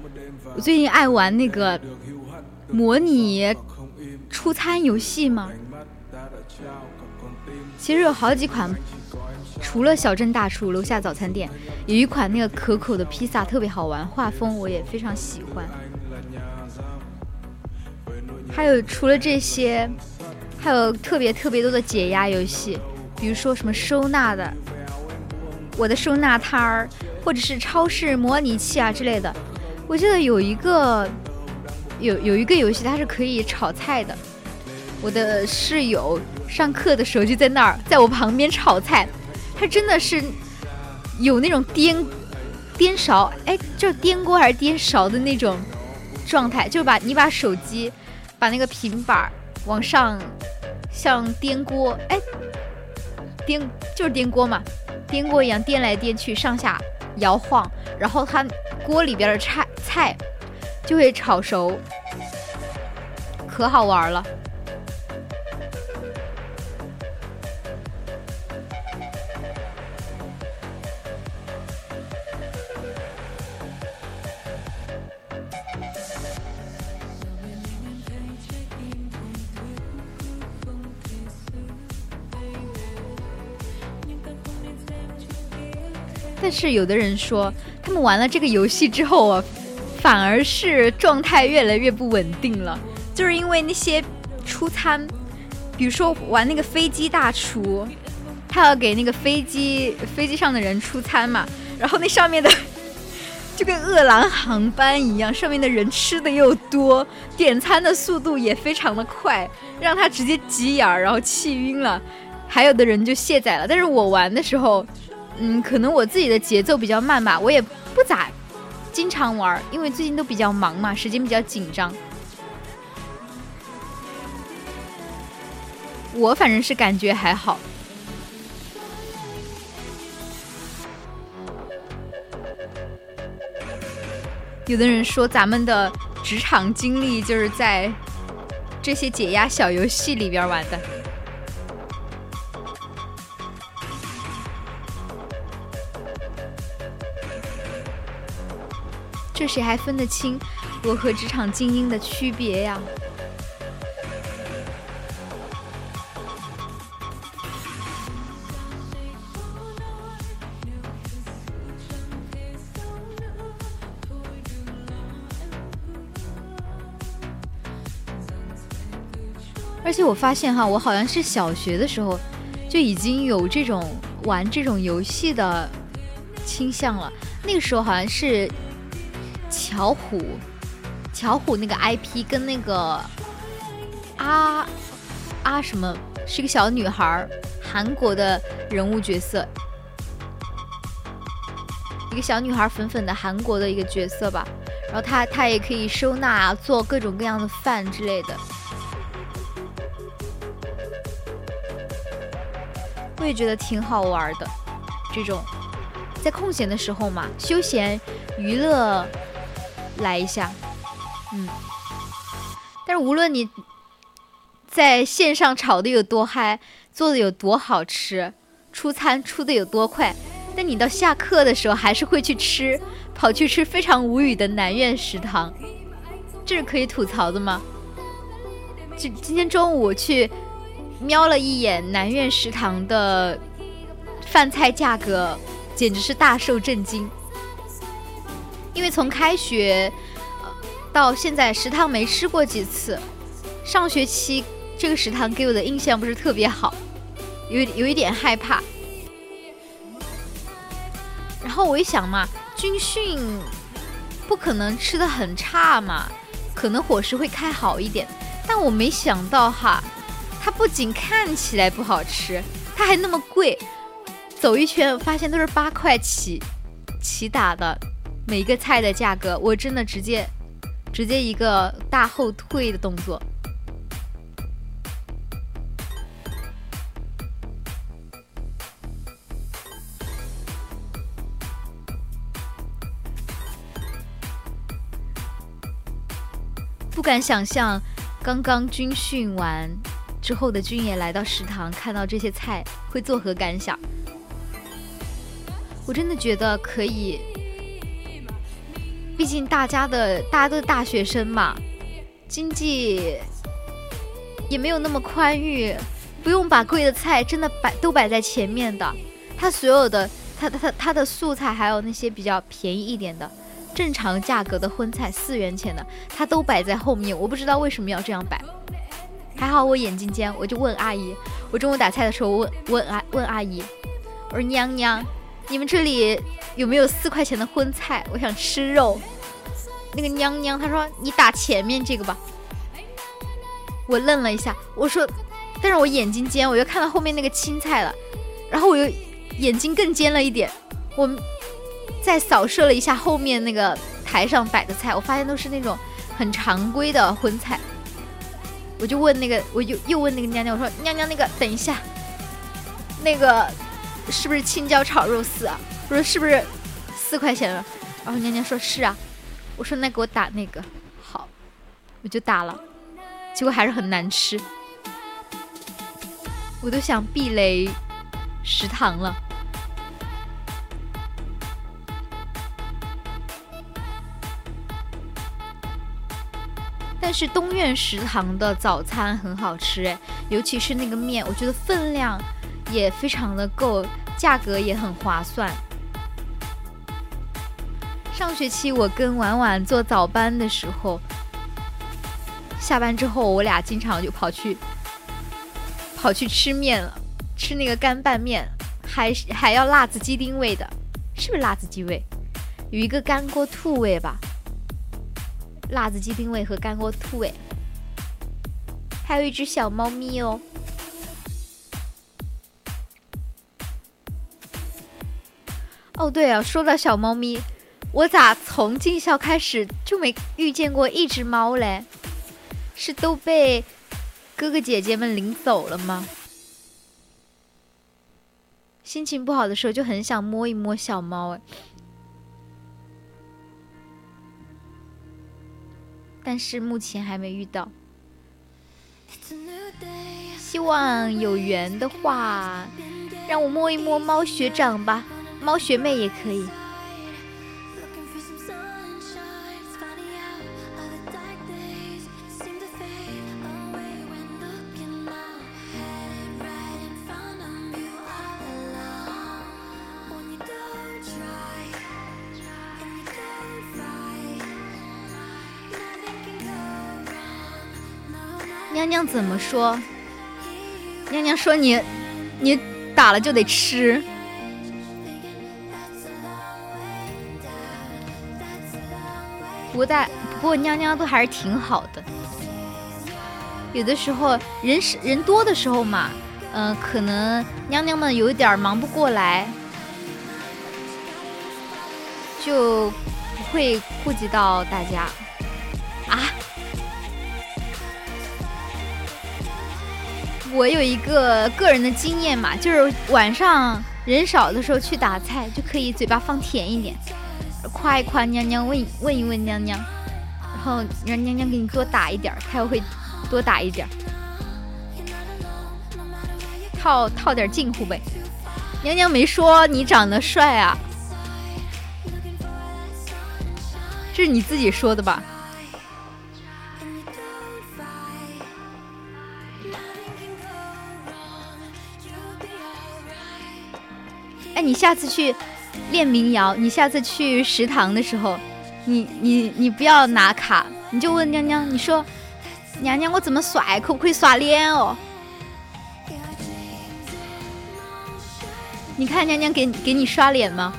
我最近爱玩那个模拟出餐游戏吗？其实有好几款，除了小镇大厨楼下早餐店，有一款那个可口的披萨特别好玩，画风我也非常喜欢。还有除了这些，还有特别特别多的解压游戏，比如说什么收纳的，我的收纳摊儿，或者是超市模拟器啊之类的。我记得有一个有有一个游戏，它是可以炒菜的。我的室友上课的时候就在那儿，在我旁边炒菜，他真的是有那种颠颠勺，哎，这颠锅还是颠勺的那种状态，就把你把手机。把那个平板往上，像颠锅，哎，颠就是颠锅嘛，颠锅一样颠来颠去，上下摇晃，然后它锅里边的菜菜就会炒熟，可好玩了。是有的人说，他们玩了这个游戏之后啊，反而是状态越来越不稳定了，就是因为那些出餐，比如说玩那个飞机大厨，他要给那个飞机飞机上的人出餐嘛，然后那上面的 [LAUGHS] 就跟饿狼航班一样，上面的人吃的又多，点餐的速度也非常的快，让他直接急眼儿，然后气晕了，还有的人就卸载了。但是我玩的时候。嗯，可能我自己的节奏比较慢吧，我也不咋经常玩，因为最近都比较忙嘛，时间比较紧张。我反正是感觉还好。有的人说咱们的职场经历就是在这些解压小游戏里边玩的。这谁还分得清我和职场精英的区别呀？而且我发现哈，我好像是小学的时候就已经有这种玩这种游戏的倾向了。那个时候好像是。巧虎，巧虎那个 IP 跟那个啊啊什么是个小女孩，韩国的人物角色，一个小女孩粉粉的韩国的一个角色吧。然后她她也可以收纳做各种各样的饭之类的。我也觉得挺好玩的，这种在空闲的时候嘛，休闲娱乐。来一下，嗯，但是无论你在线上炒的有多嗨，做的有多好吃，出餐出的有多快，但你到下课的时候还是会去吃，跑去吃非常无语的南苑食堂，这是可以吐槽的吗？今今天中午去瞄了一眼南苑食堂的饭菜价格，简直是大受震惊。因为从开学到现在，食堂没吃过几次。上学期这个食堂给我的印象不是特别好，有有一点害怕。然后我一想嘛，军训不可能吃的很差嘛，可能伙食会开好一点。但我没想到哈，它不仅看起来不好吃，它还那么贵。走一圈发现都是八块起起打的。每个菜的价格，我真的直接直接一个大后退的动作。不敢想象，刚刚军训完之后的军爷来到食堂，看到这些菜会作何感想？我真的觉得可以。毕竟大家的大家都是大学生嘛，经济也没有那么宽裕，不用把贵的菜真的摆都摆在前面的。他所有的他他他的素菜还有那些比较便宜一点的。正常价格的荤菜四元钱的，他都摆在后面，我不知道为什么要这样摆。还好我眼睛尖，我就问阿姨，我中午打菜的时候问问阿问阿姨，我说娘娘，你们这里有没有四块钱的荤菜？我想吃肉。那个娘娘她说你打前面这个吧。我愣了一下，我说，但是我眼睛尖，我又看到后面那个青菜了，然后我又眼睛更尖了一点，我。再扫射了一下后面那个台上摆的菜，我发现都是那种很常规的荤菜。我就问那个，我又又问那个娘娘，我说：“娘娘，那个等一下，那个是不是青椒炒肉丝啊？”我说：“是不是四块钱了？”然后娘娘说：“是啊。”我说：“那给我打那个。”好，我就打了，结果还是很难吃，我都想避雷食堂了。但是东苑食堂的早餐很好吃哎，尤其是那个面，我觉得分量也非常的够，价格也很划算。上学期我跟婉婉做早班的时候，下班之后我俩经常就跑去跑去吃面了，吃那个干拌面，还还要辣子鸡丁味的，是不是辣子鸡味？有一个干锅兔味吧。辣子鸡丁味和干锅兔味，还有一只小猫咪哦。哦，对啊，说到小猫咪，我咋从进校开始就没遇见过一只猫嘞？是都被哥哥姐姐们领走了吗？心情不好的时候就很想摸一摸小猫哎。但是目前还没遇到，希望有缘的话，让我摸一摸猫学长吧，猫学妹也可以。娘娘怎么说？娘娘说你，你打了就得吃。不但不过娘娘都还是挺好的。有的时候人是人多的时候嘛，嗯，可能娘娘们有一点忙不过来，就不会顾及到大家。啊我有一个个人的经验嘛，就是晚上人少的时候去打菜，就可以嘴巴放甜一点，夸一夸娘娘，问问一问娘娘，然后让娘娘给你多打一点，她又会多打一点，套套点近乎呗。娘娘没说你长得帅啊，这是你自己说的吧？哎，你下次去练民谣，你下次去食堂的时候，你你你不要拿卡，你就问娘娘，你说娘娘我怎么刷，可不可以刷脸哦？你看娘娘给给你刷脸吗？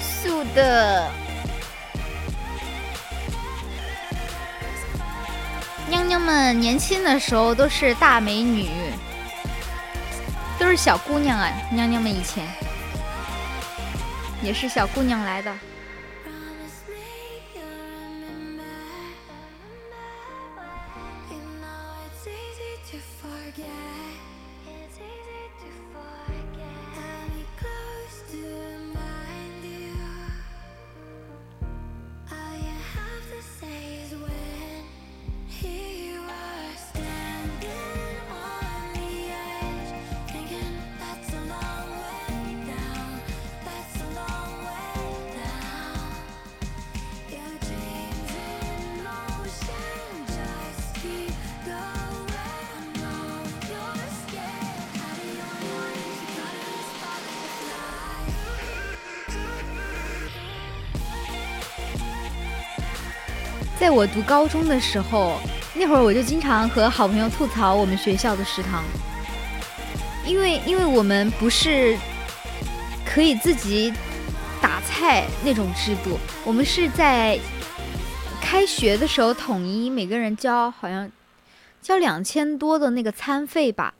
素的。娘娘们年轻的时候都是大美女，都是小姑娘啊！娘娘们以前也是小姑娘来的。在我读高中的时候，那会儿我就经常和好朋友吐槽我们学校的食堂，因为因为我们不是可以自己打菜那种制度，我们是在开学的时候统一每个人交好像交两千多的那个餐费吧，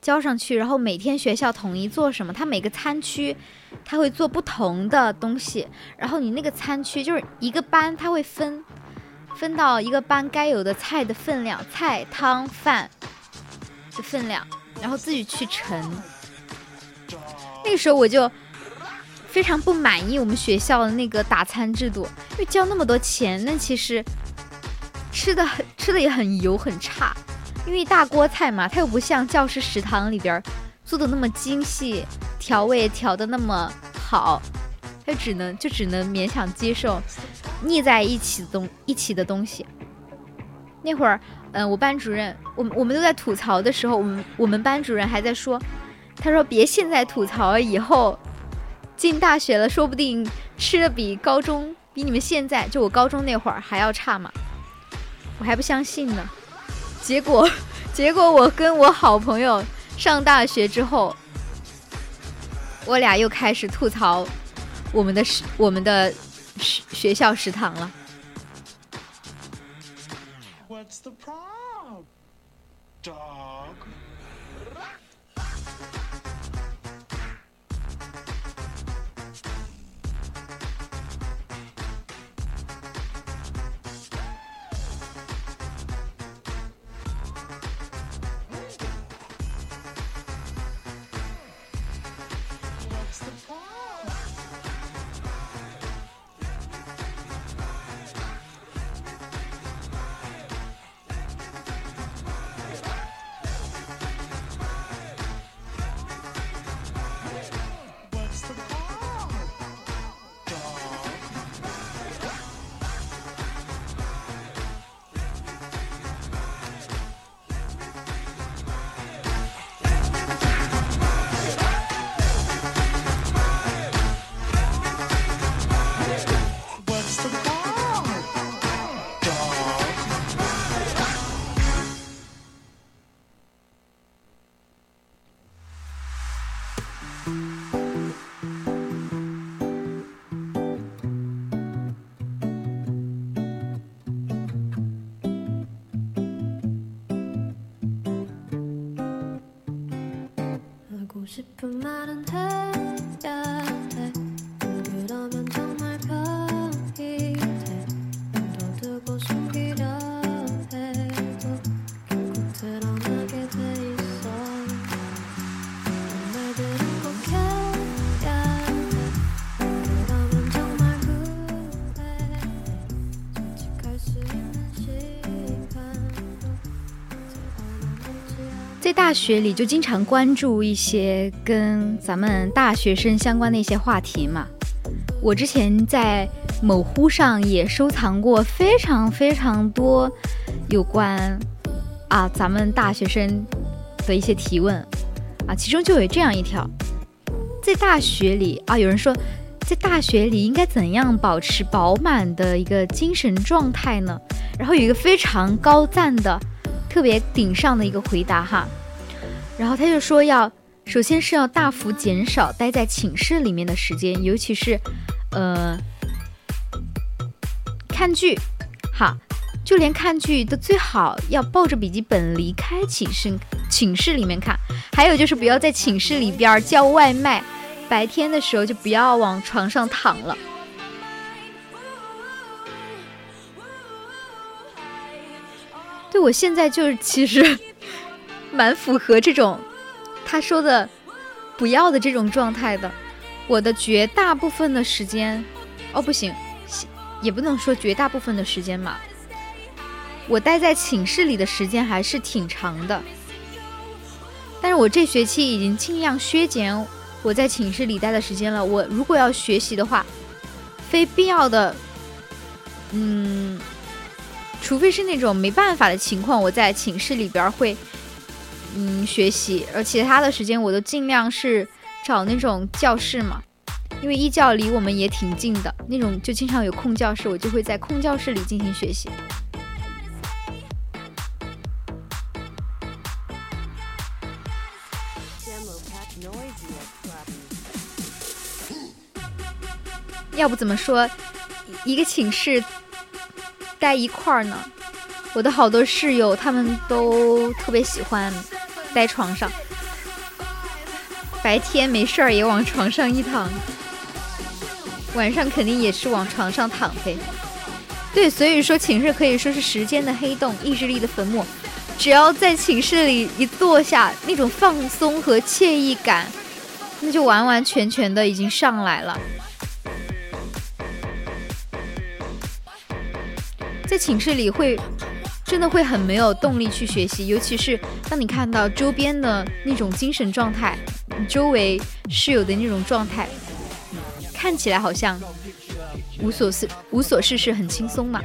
交上去，然后每天学校统一做什么，他每个餐区他会做不同的东西，然后你那个餐区就是一个班，他会分分到一个班该有的菜的分量，菜汤饭的分量，然后自己去盛。那个时候我就非常不满意我们学校的那个打餐制度，因为交那么多钱，那其实吃的很吃的也很油很差，因为大锅菜嘛，它又不像教师食堂里边做的那么精细，调味调的那么好，它只能就只能勉强接受腻在一起的东一起的东西。那会儿，嗯、我班主任，我们我们都在吐槽的时候，我们我们班主任还在说，他说别现在吐槽，以后进大学了，说不定吃的比高中比你们现在就我高中那会儿还要差嘛。我还不相信呢，结果 [LAUGHS] 结果我跟我好朋友上大学之后，我俩又开始吐槽我们的我们的学校食堂了。What's the problem, 学里就经常关注一些跟咱们大学生相关的一些话题嘛。我之前在某乎上也收藏过非常非常多有关啊咱们大学生的一些提问啊，其中就有这样一条：在大学里啊，有人说在大学里应该怎样保持饱满的一个精神状态呢？然后有一个非常高赞的。特别顶上的一个回答哈。然后他就说要，首先是要大幅减少待在寝室里面的时间，尤其是，呃，看剧，好，就连看剧都最好要抱着笔记本离开寝室，寝室里面看。还有就是不要在寝室里边儿叫外卖，白天的时候就不要往床上躺了。对我现在就是其实蛮符合这种他说的不要的这种状态的。我的绝大部分的时间，哦不行，也不能说绝大部分的时间嘛。我待在寝室里的时间还是挺长的，但是我这学期已经尽量削减我在寝室里待的时间了。我如果要学习的话，非必要的，嗯。除非是那种没办法的情况，我在寝室里边会，嗯，学习，而其他的时间我都尽量是找那种教室嘛。因为一教离我们也挺近的，那种就经常有空教室，我就会在空教室里进行学习。要不怎么说一个寝室待一块儿呢？我的好多室友他们都特别喜欢在床上，白天没事儿也往床上一躺，晚上肯定也是往床上躺呗。对，所以说寝室可以说是时间的黑洞，意志力的坟墓。只要在寝室里一坐下，那种放松和惬意感，那就完完全全的已经上来了。在寝室里会真的会很没有动力去学习，尤其是当你看到周边的那种精神状态，周围室友的那种状态，看起来好像无所事无所事事，很轻松嘛。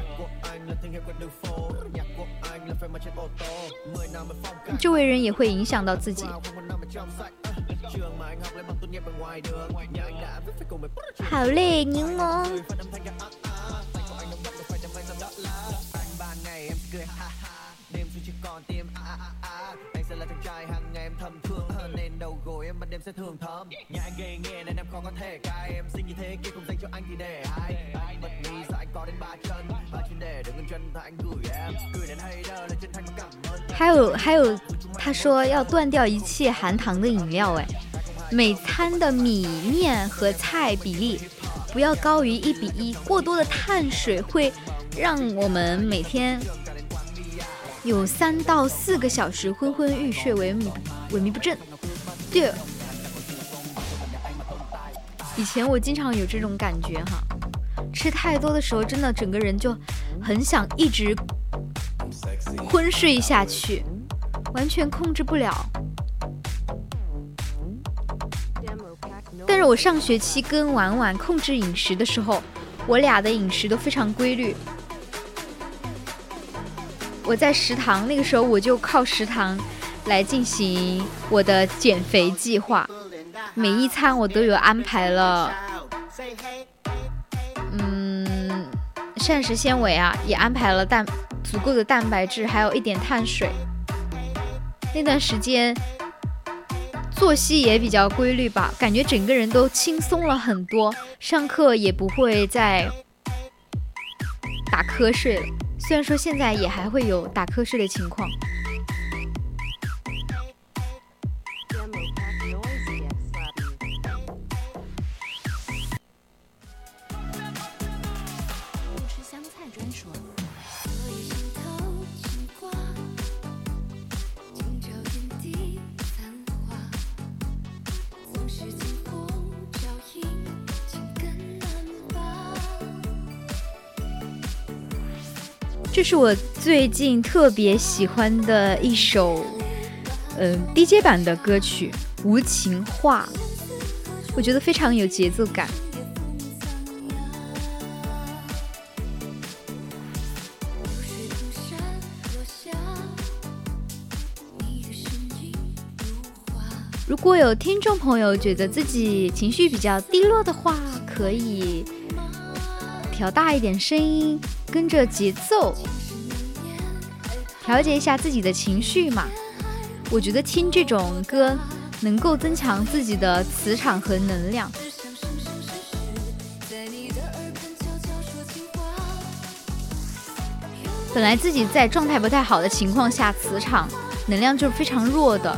周围人也会影响到自己。好嘞，柠檬。Đêm suy chỉ còn tim a a a a anh sẽ là chàng trai hàng ngày em thầm thương hơn nên đầu gối em ban đêm sẽ thường thơm nhà anh ghê nghe nên em khó có thể cai em xinh như thế kia không dành cho anh thì để ai anh bật mí sao anh có đến ba chân ba chuyên đề đừng ngưng chân thà anh gửi em gửi đến hater là chân thành và cảm ơn 还有还有，他说要断掉一切含糖的饮料，哎，每餐的米面和菜比例不要高于一比一，过多的碳水会让我们每天有三到四个小时昏昏欲睡、萎靡萎靡不振。对，以前我经常有这种感觉哈，吃太多的时候，真的整个人就很想一直昏睡下去，完全控制不了。但是我上学期跟婉婉控制饮食的时候，我俩的饮食都非常规律。我在食堂那个时候，我就靠食堂来进行我的减肥计划，每一餐我都有安排了，嗯，膳食纤维啊，也安排了蛋足够的蛋白质，还有一点碳水。那段时间作息也比较规律吧，感觉整个人都轻松了很多，上课也不会再打瞌睡了。虽然说现在也还会有打瞌睡的情况，这是我最近特别喜欢的一首，嗯、DJ 版的歌曲《无情话》，我觉得非常有节奏感。如果有听众朋友觉得自己情绪比较低落的话，可以调大一点声音，跟着节奏调节一下自己的情绪嘛。我觉得听这种歌能够增强自己的磁场和能量。本来自己在状态不太好的情况下，磁场能量就是非常弱的。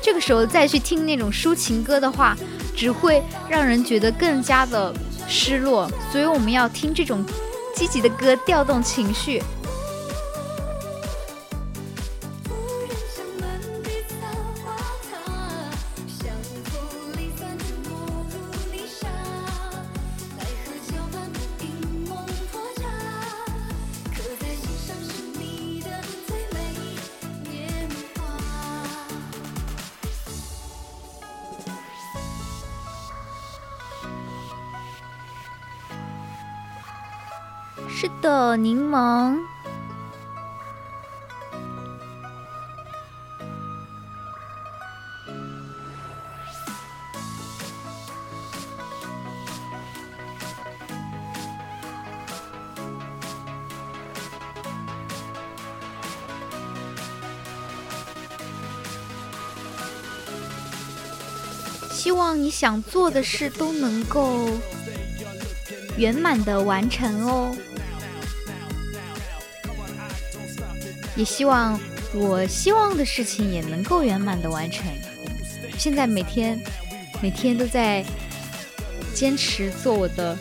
这个时候再去听那种抒情歌的话，只会让人觉得更加的失落。所以我们要听这种积极的歌，调动情绪。柠檬。希望你想做的事都能够圆满的完成哦。也希望我希望的事情也能够圆满的完成。现在每天每天都在坚持做我的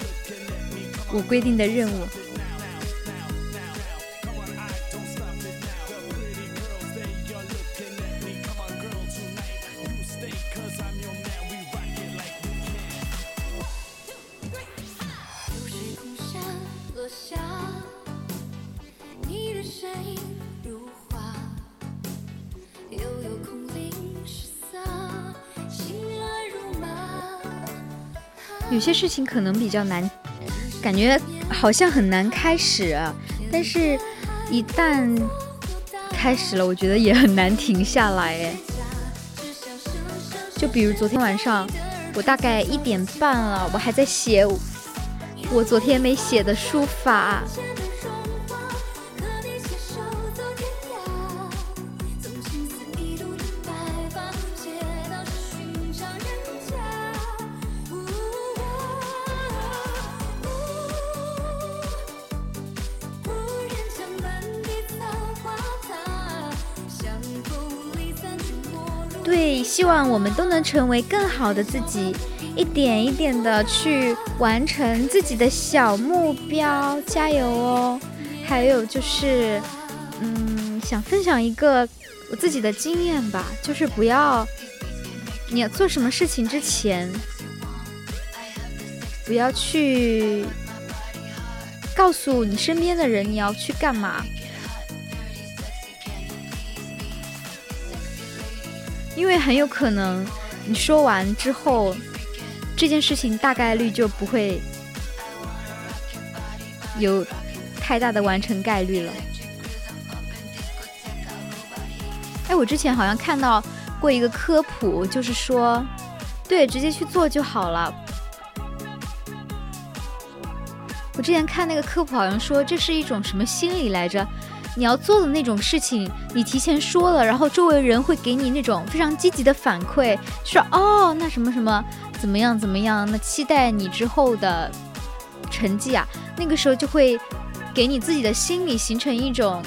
我规定的任务。些事情可能比较难，感觉好像很难开始，但是，一旦开始了，我觉得也很难停下来哎。就比如昨天晚上，我大概一点半了，我还在写我昨天没写的书法。我们都能成为更好的自己，一点一点的去完成自己的小目标，加油哦！还有就是，嗯，想分享一个我自己的经验吧，就是不要你要做什么事情之前，不要去告诉你身边的人你要去干嘛。因为很有可能你说完之后，这件事情大概率就不会有太大的完成概率了。哎，我之前好像看到过一个科普，就是说，对，直接去做就好了。我之前看那个科普，好像说这是一种什么心理来着？你要做的那种事情，你提前说了，然后周围人会给你那种非常积极的反馈，说哦，那什么什么怎么样怎么样，那期待你之后的成绩啊，那个时候就会给你自己的心里形成一种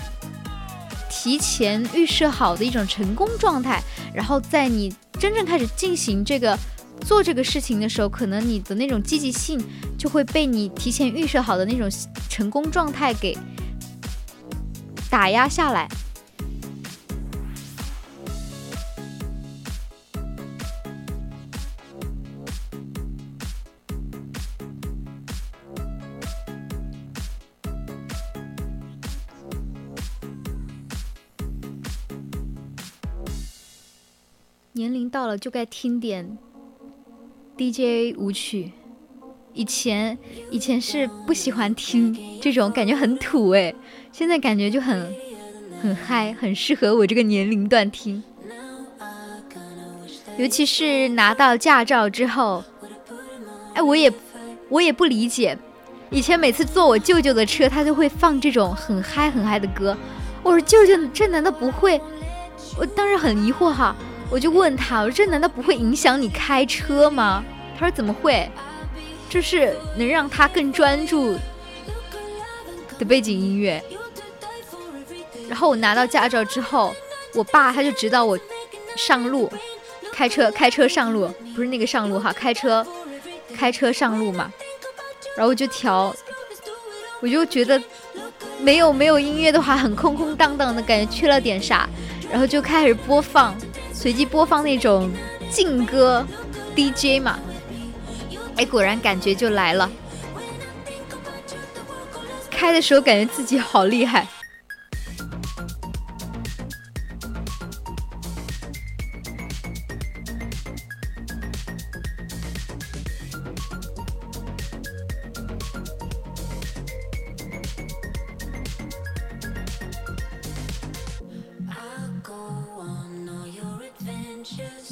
提前预设好的一种成功状态，然后在你真正开始进行这个做这个事情的时候，可能你的那种积极性就会被你提前预设好的那种成功状态给打压下来。年龄到了就该听点 DJ 舞曲。以前以前是不喜欢听这种，感觉很土哎，现在感觉就很很嗨，很适合我这个年龄段听。尤其是拿到驾照之后，哎，我也我也不理解，以前每次坐我舅舅的车，他就会放这种很嗨很嗨的歌。我说舅舅，这难道不会？我当时很疑惑哈，我就问他，我说这难道不会影响你开车吗？他说怎么会？这是能让他更专注的背景音乐。然后我拿到驾照之后，我爸他就指导我上路，开车开车上路，不是那个上路哈，开车开车上路嘛。然后我就调，我就觉得没有没有音乐的话，很空空荡荡的感觉，缺了点啥。然后就开始播放，随机播放那种劲歌 DJ 嘛。哎，果然感觉就来了。开的时候感觉自己好厉害。intentions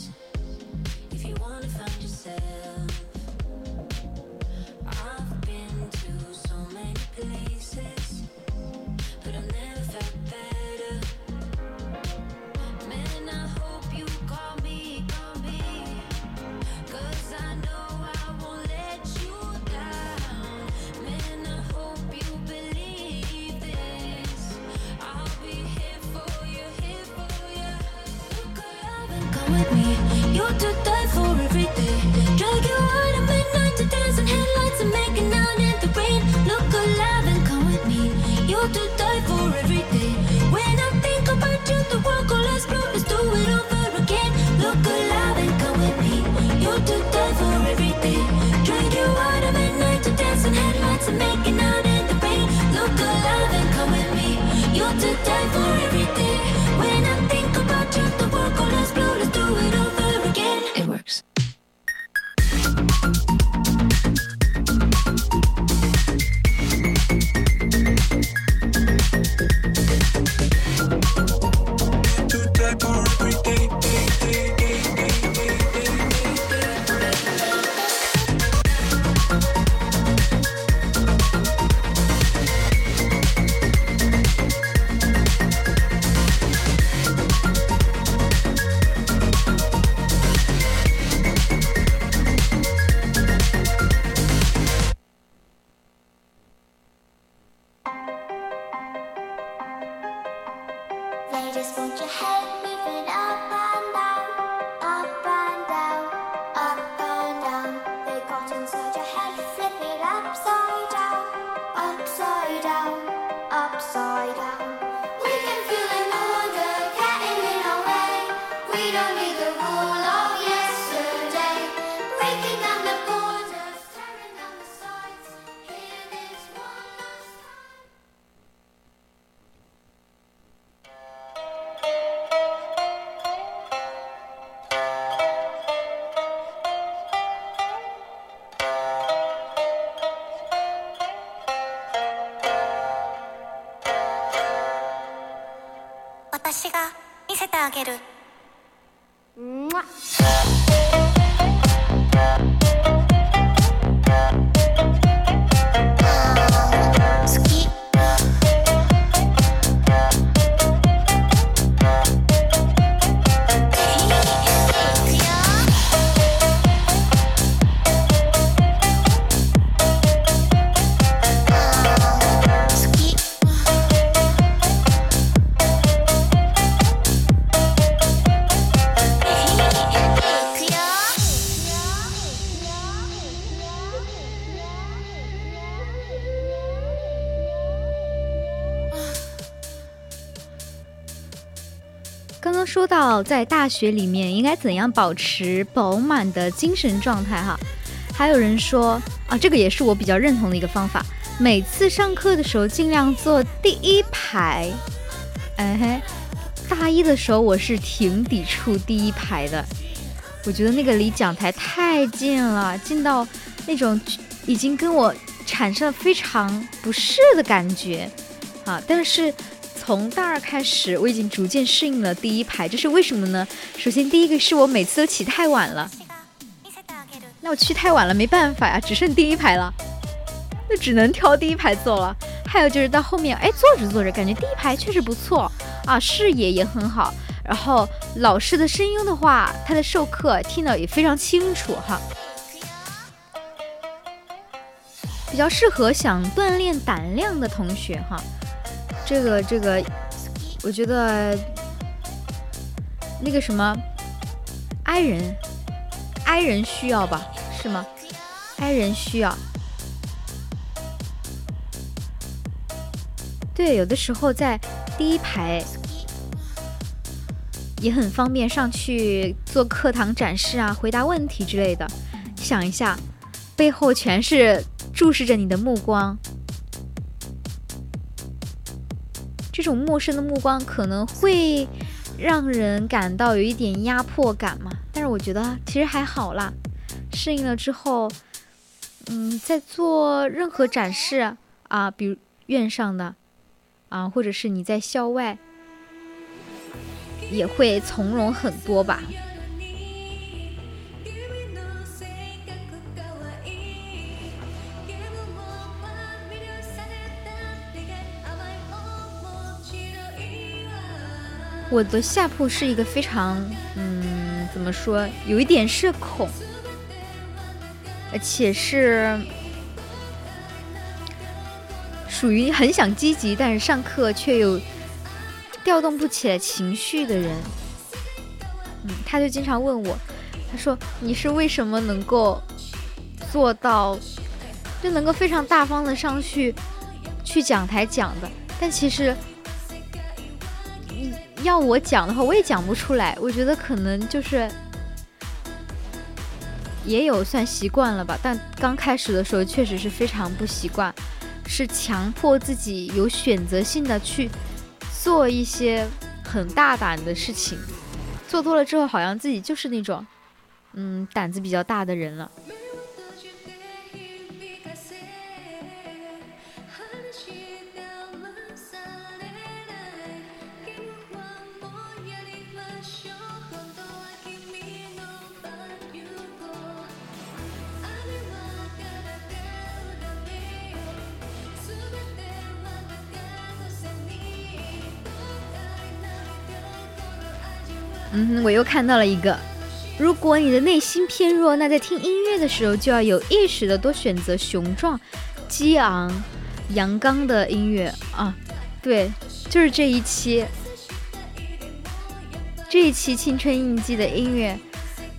to die for every 在大学里面应该怎样保持饱满的精神状态哈，还有人说啊，这个也是我比较认同的一个方法，每次上课的时候尽量坐第一排。哎嘿，大一的时候我是挺抵触第一排的，我觉得那个离讲台太近了，近到那种已经跟我产生了非常不适的感觉啊，但是。从大二开始，我已经逐渐适应了第一排，这是为什么呢？首先，第一个是我每次都起太晚了，那我去太晚了，没办法呀，只剩第一排了，那只能挑第一排坐了。还有就是到后面，哎，坐着坐着，感觉第一排确实不错啊，视野也很好，然后老师的声音的话，他的授课听得也非常清楚哈，比较适合想锻炼胆量的同学哈。这个这个，我觉得那个什么，i 人，i 人需要吧，是吗？i 人需要。对，有的时候在第一排也很方便上去做课堂展示啊，回答问题之类的。想一下，背后全是注视着你的目光。这种陌生的目光可能会让人感到有一点压迫感嘛，但是我觉得其实还好啦，适应了之后，嗯，在做任何展示啊，比如院上的啊，或者是你在校外，也会从容很多吧。我的下铺是一个非常，嗯，怎么说，有一点社恐，而且是属于很想积极，但是上课却有调动不起来情绪的人。嗯，他就经常问我，他说你是为什么能够做到，就能够非常大方的上去去讲台讲的？但其实，要我讲的话，我也讲不出来。我觉得可能就是也有算习惯了吧，但刚开始的时候确实是非常不习惯，是强迫自己有选择性的去做一些很大胆的事情，做多了之后，好像自己就是那种嗯胆子比较大的人了。嗯哼，我又看到了一个。如果你的内心偏弱，那在听音乐的时候就要有意识的多选择雄壮、激昂、阳刚的音乐啊。对，就是这一期，这一期青春印记的音乐，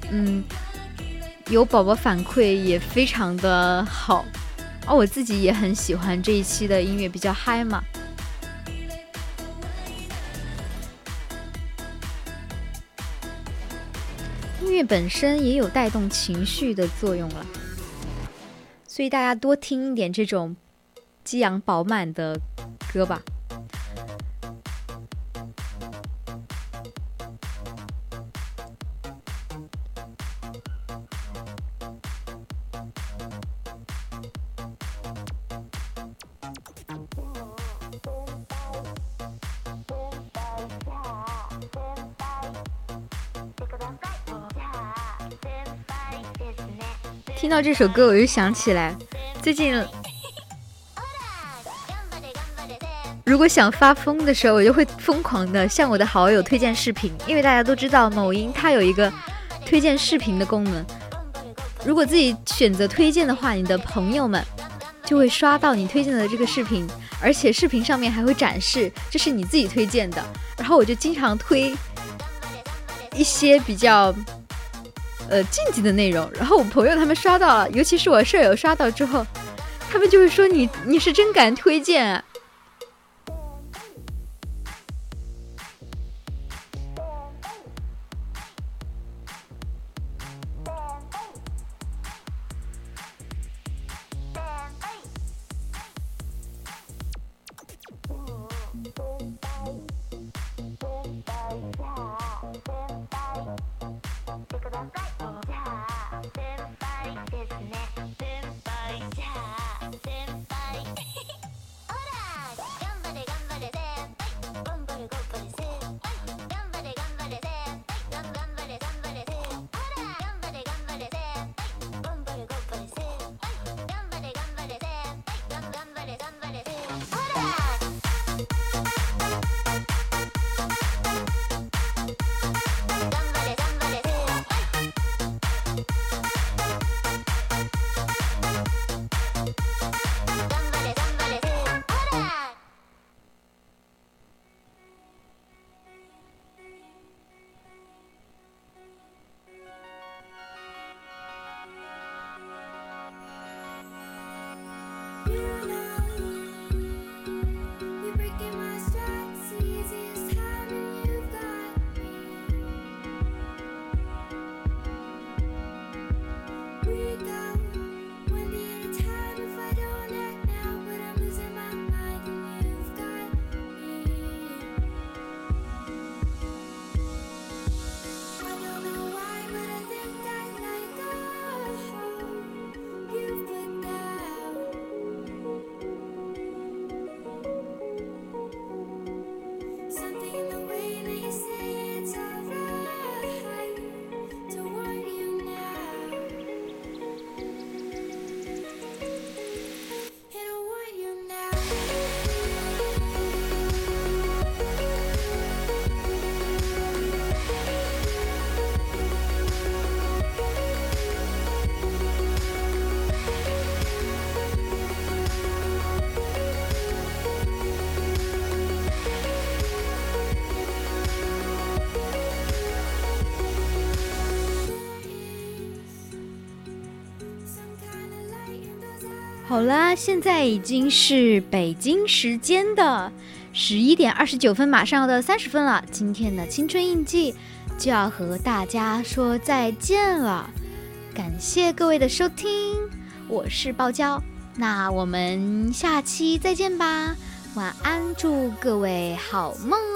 嗯，有宝宝反馈也非常的好，而、我自己也很喜欢这一期的音乐，比较嗨嘛。乐本身也有带动情绪的作用了，所以大家多听一点这种激昂饱满的歌吧。这首歌，我就想起来，最近如果想发疯的时候，我就会疯狂的向我的好友推荐视频，因为大家都知道某音它有一个推荐视频的功能。如果自己选择推荐的话，你的朋友们就会刷到你推荐的这个视频，而且视频上面还会展示这是你自己推荐的。然后我就经常推一些比较。呃，竞技的内容，然后我朋友他们刷到了，尤其是我舍友刷到之后，他们就会说你你是真敢推荐啊。好啦，现在已经是北京时间的十一点二十九分，马上要到三十分了。今天的青春印记就要和大家说再见了，感谢各位的收听，我是爆娇，那我们下期再见吧，晚安，祝各位好梦。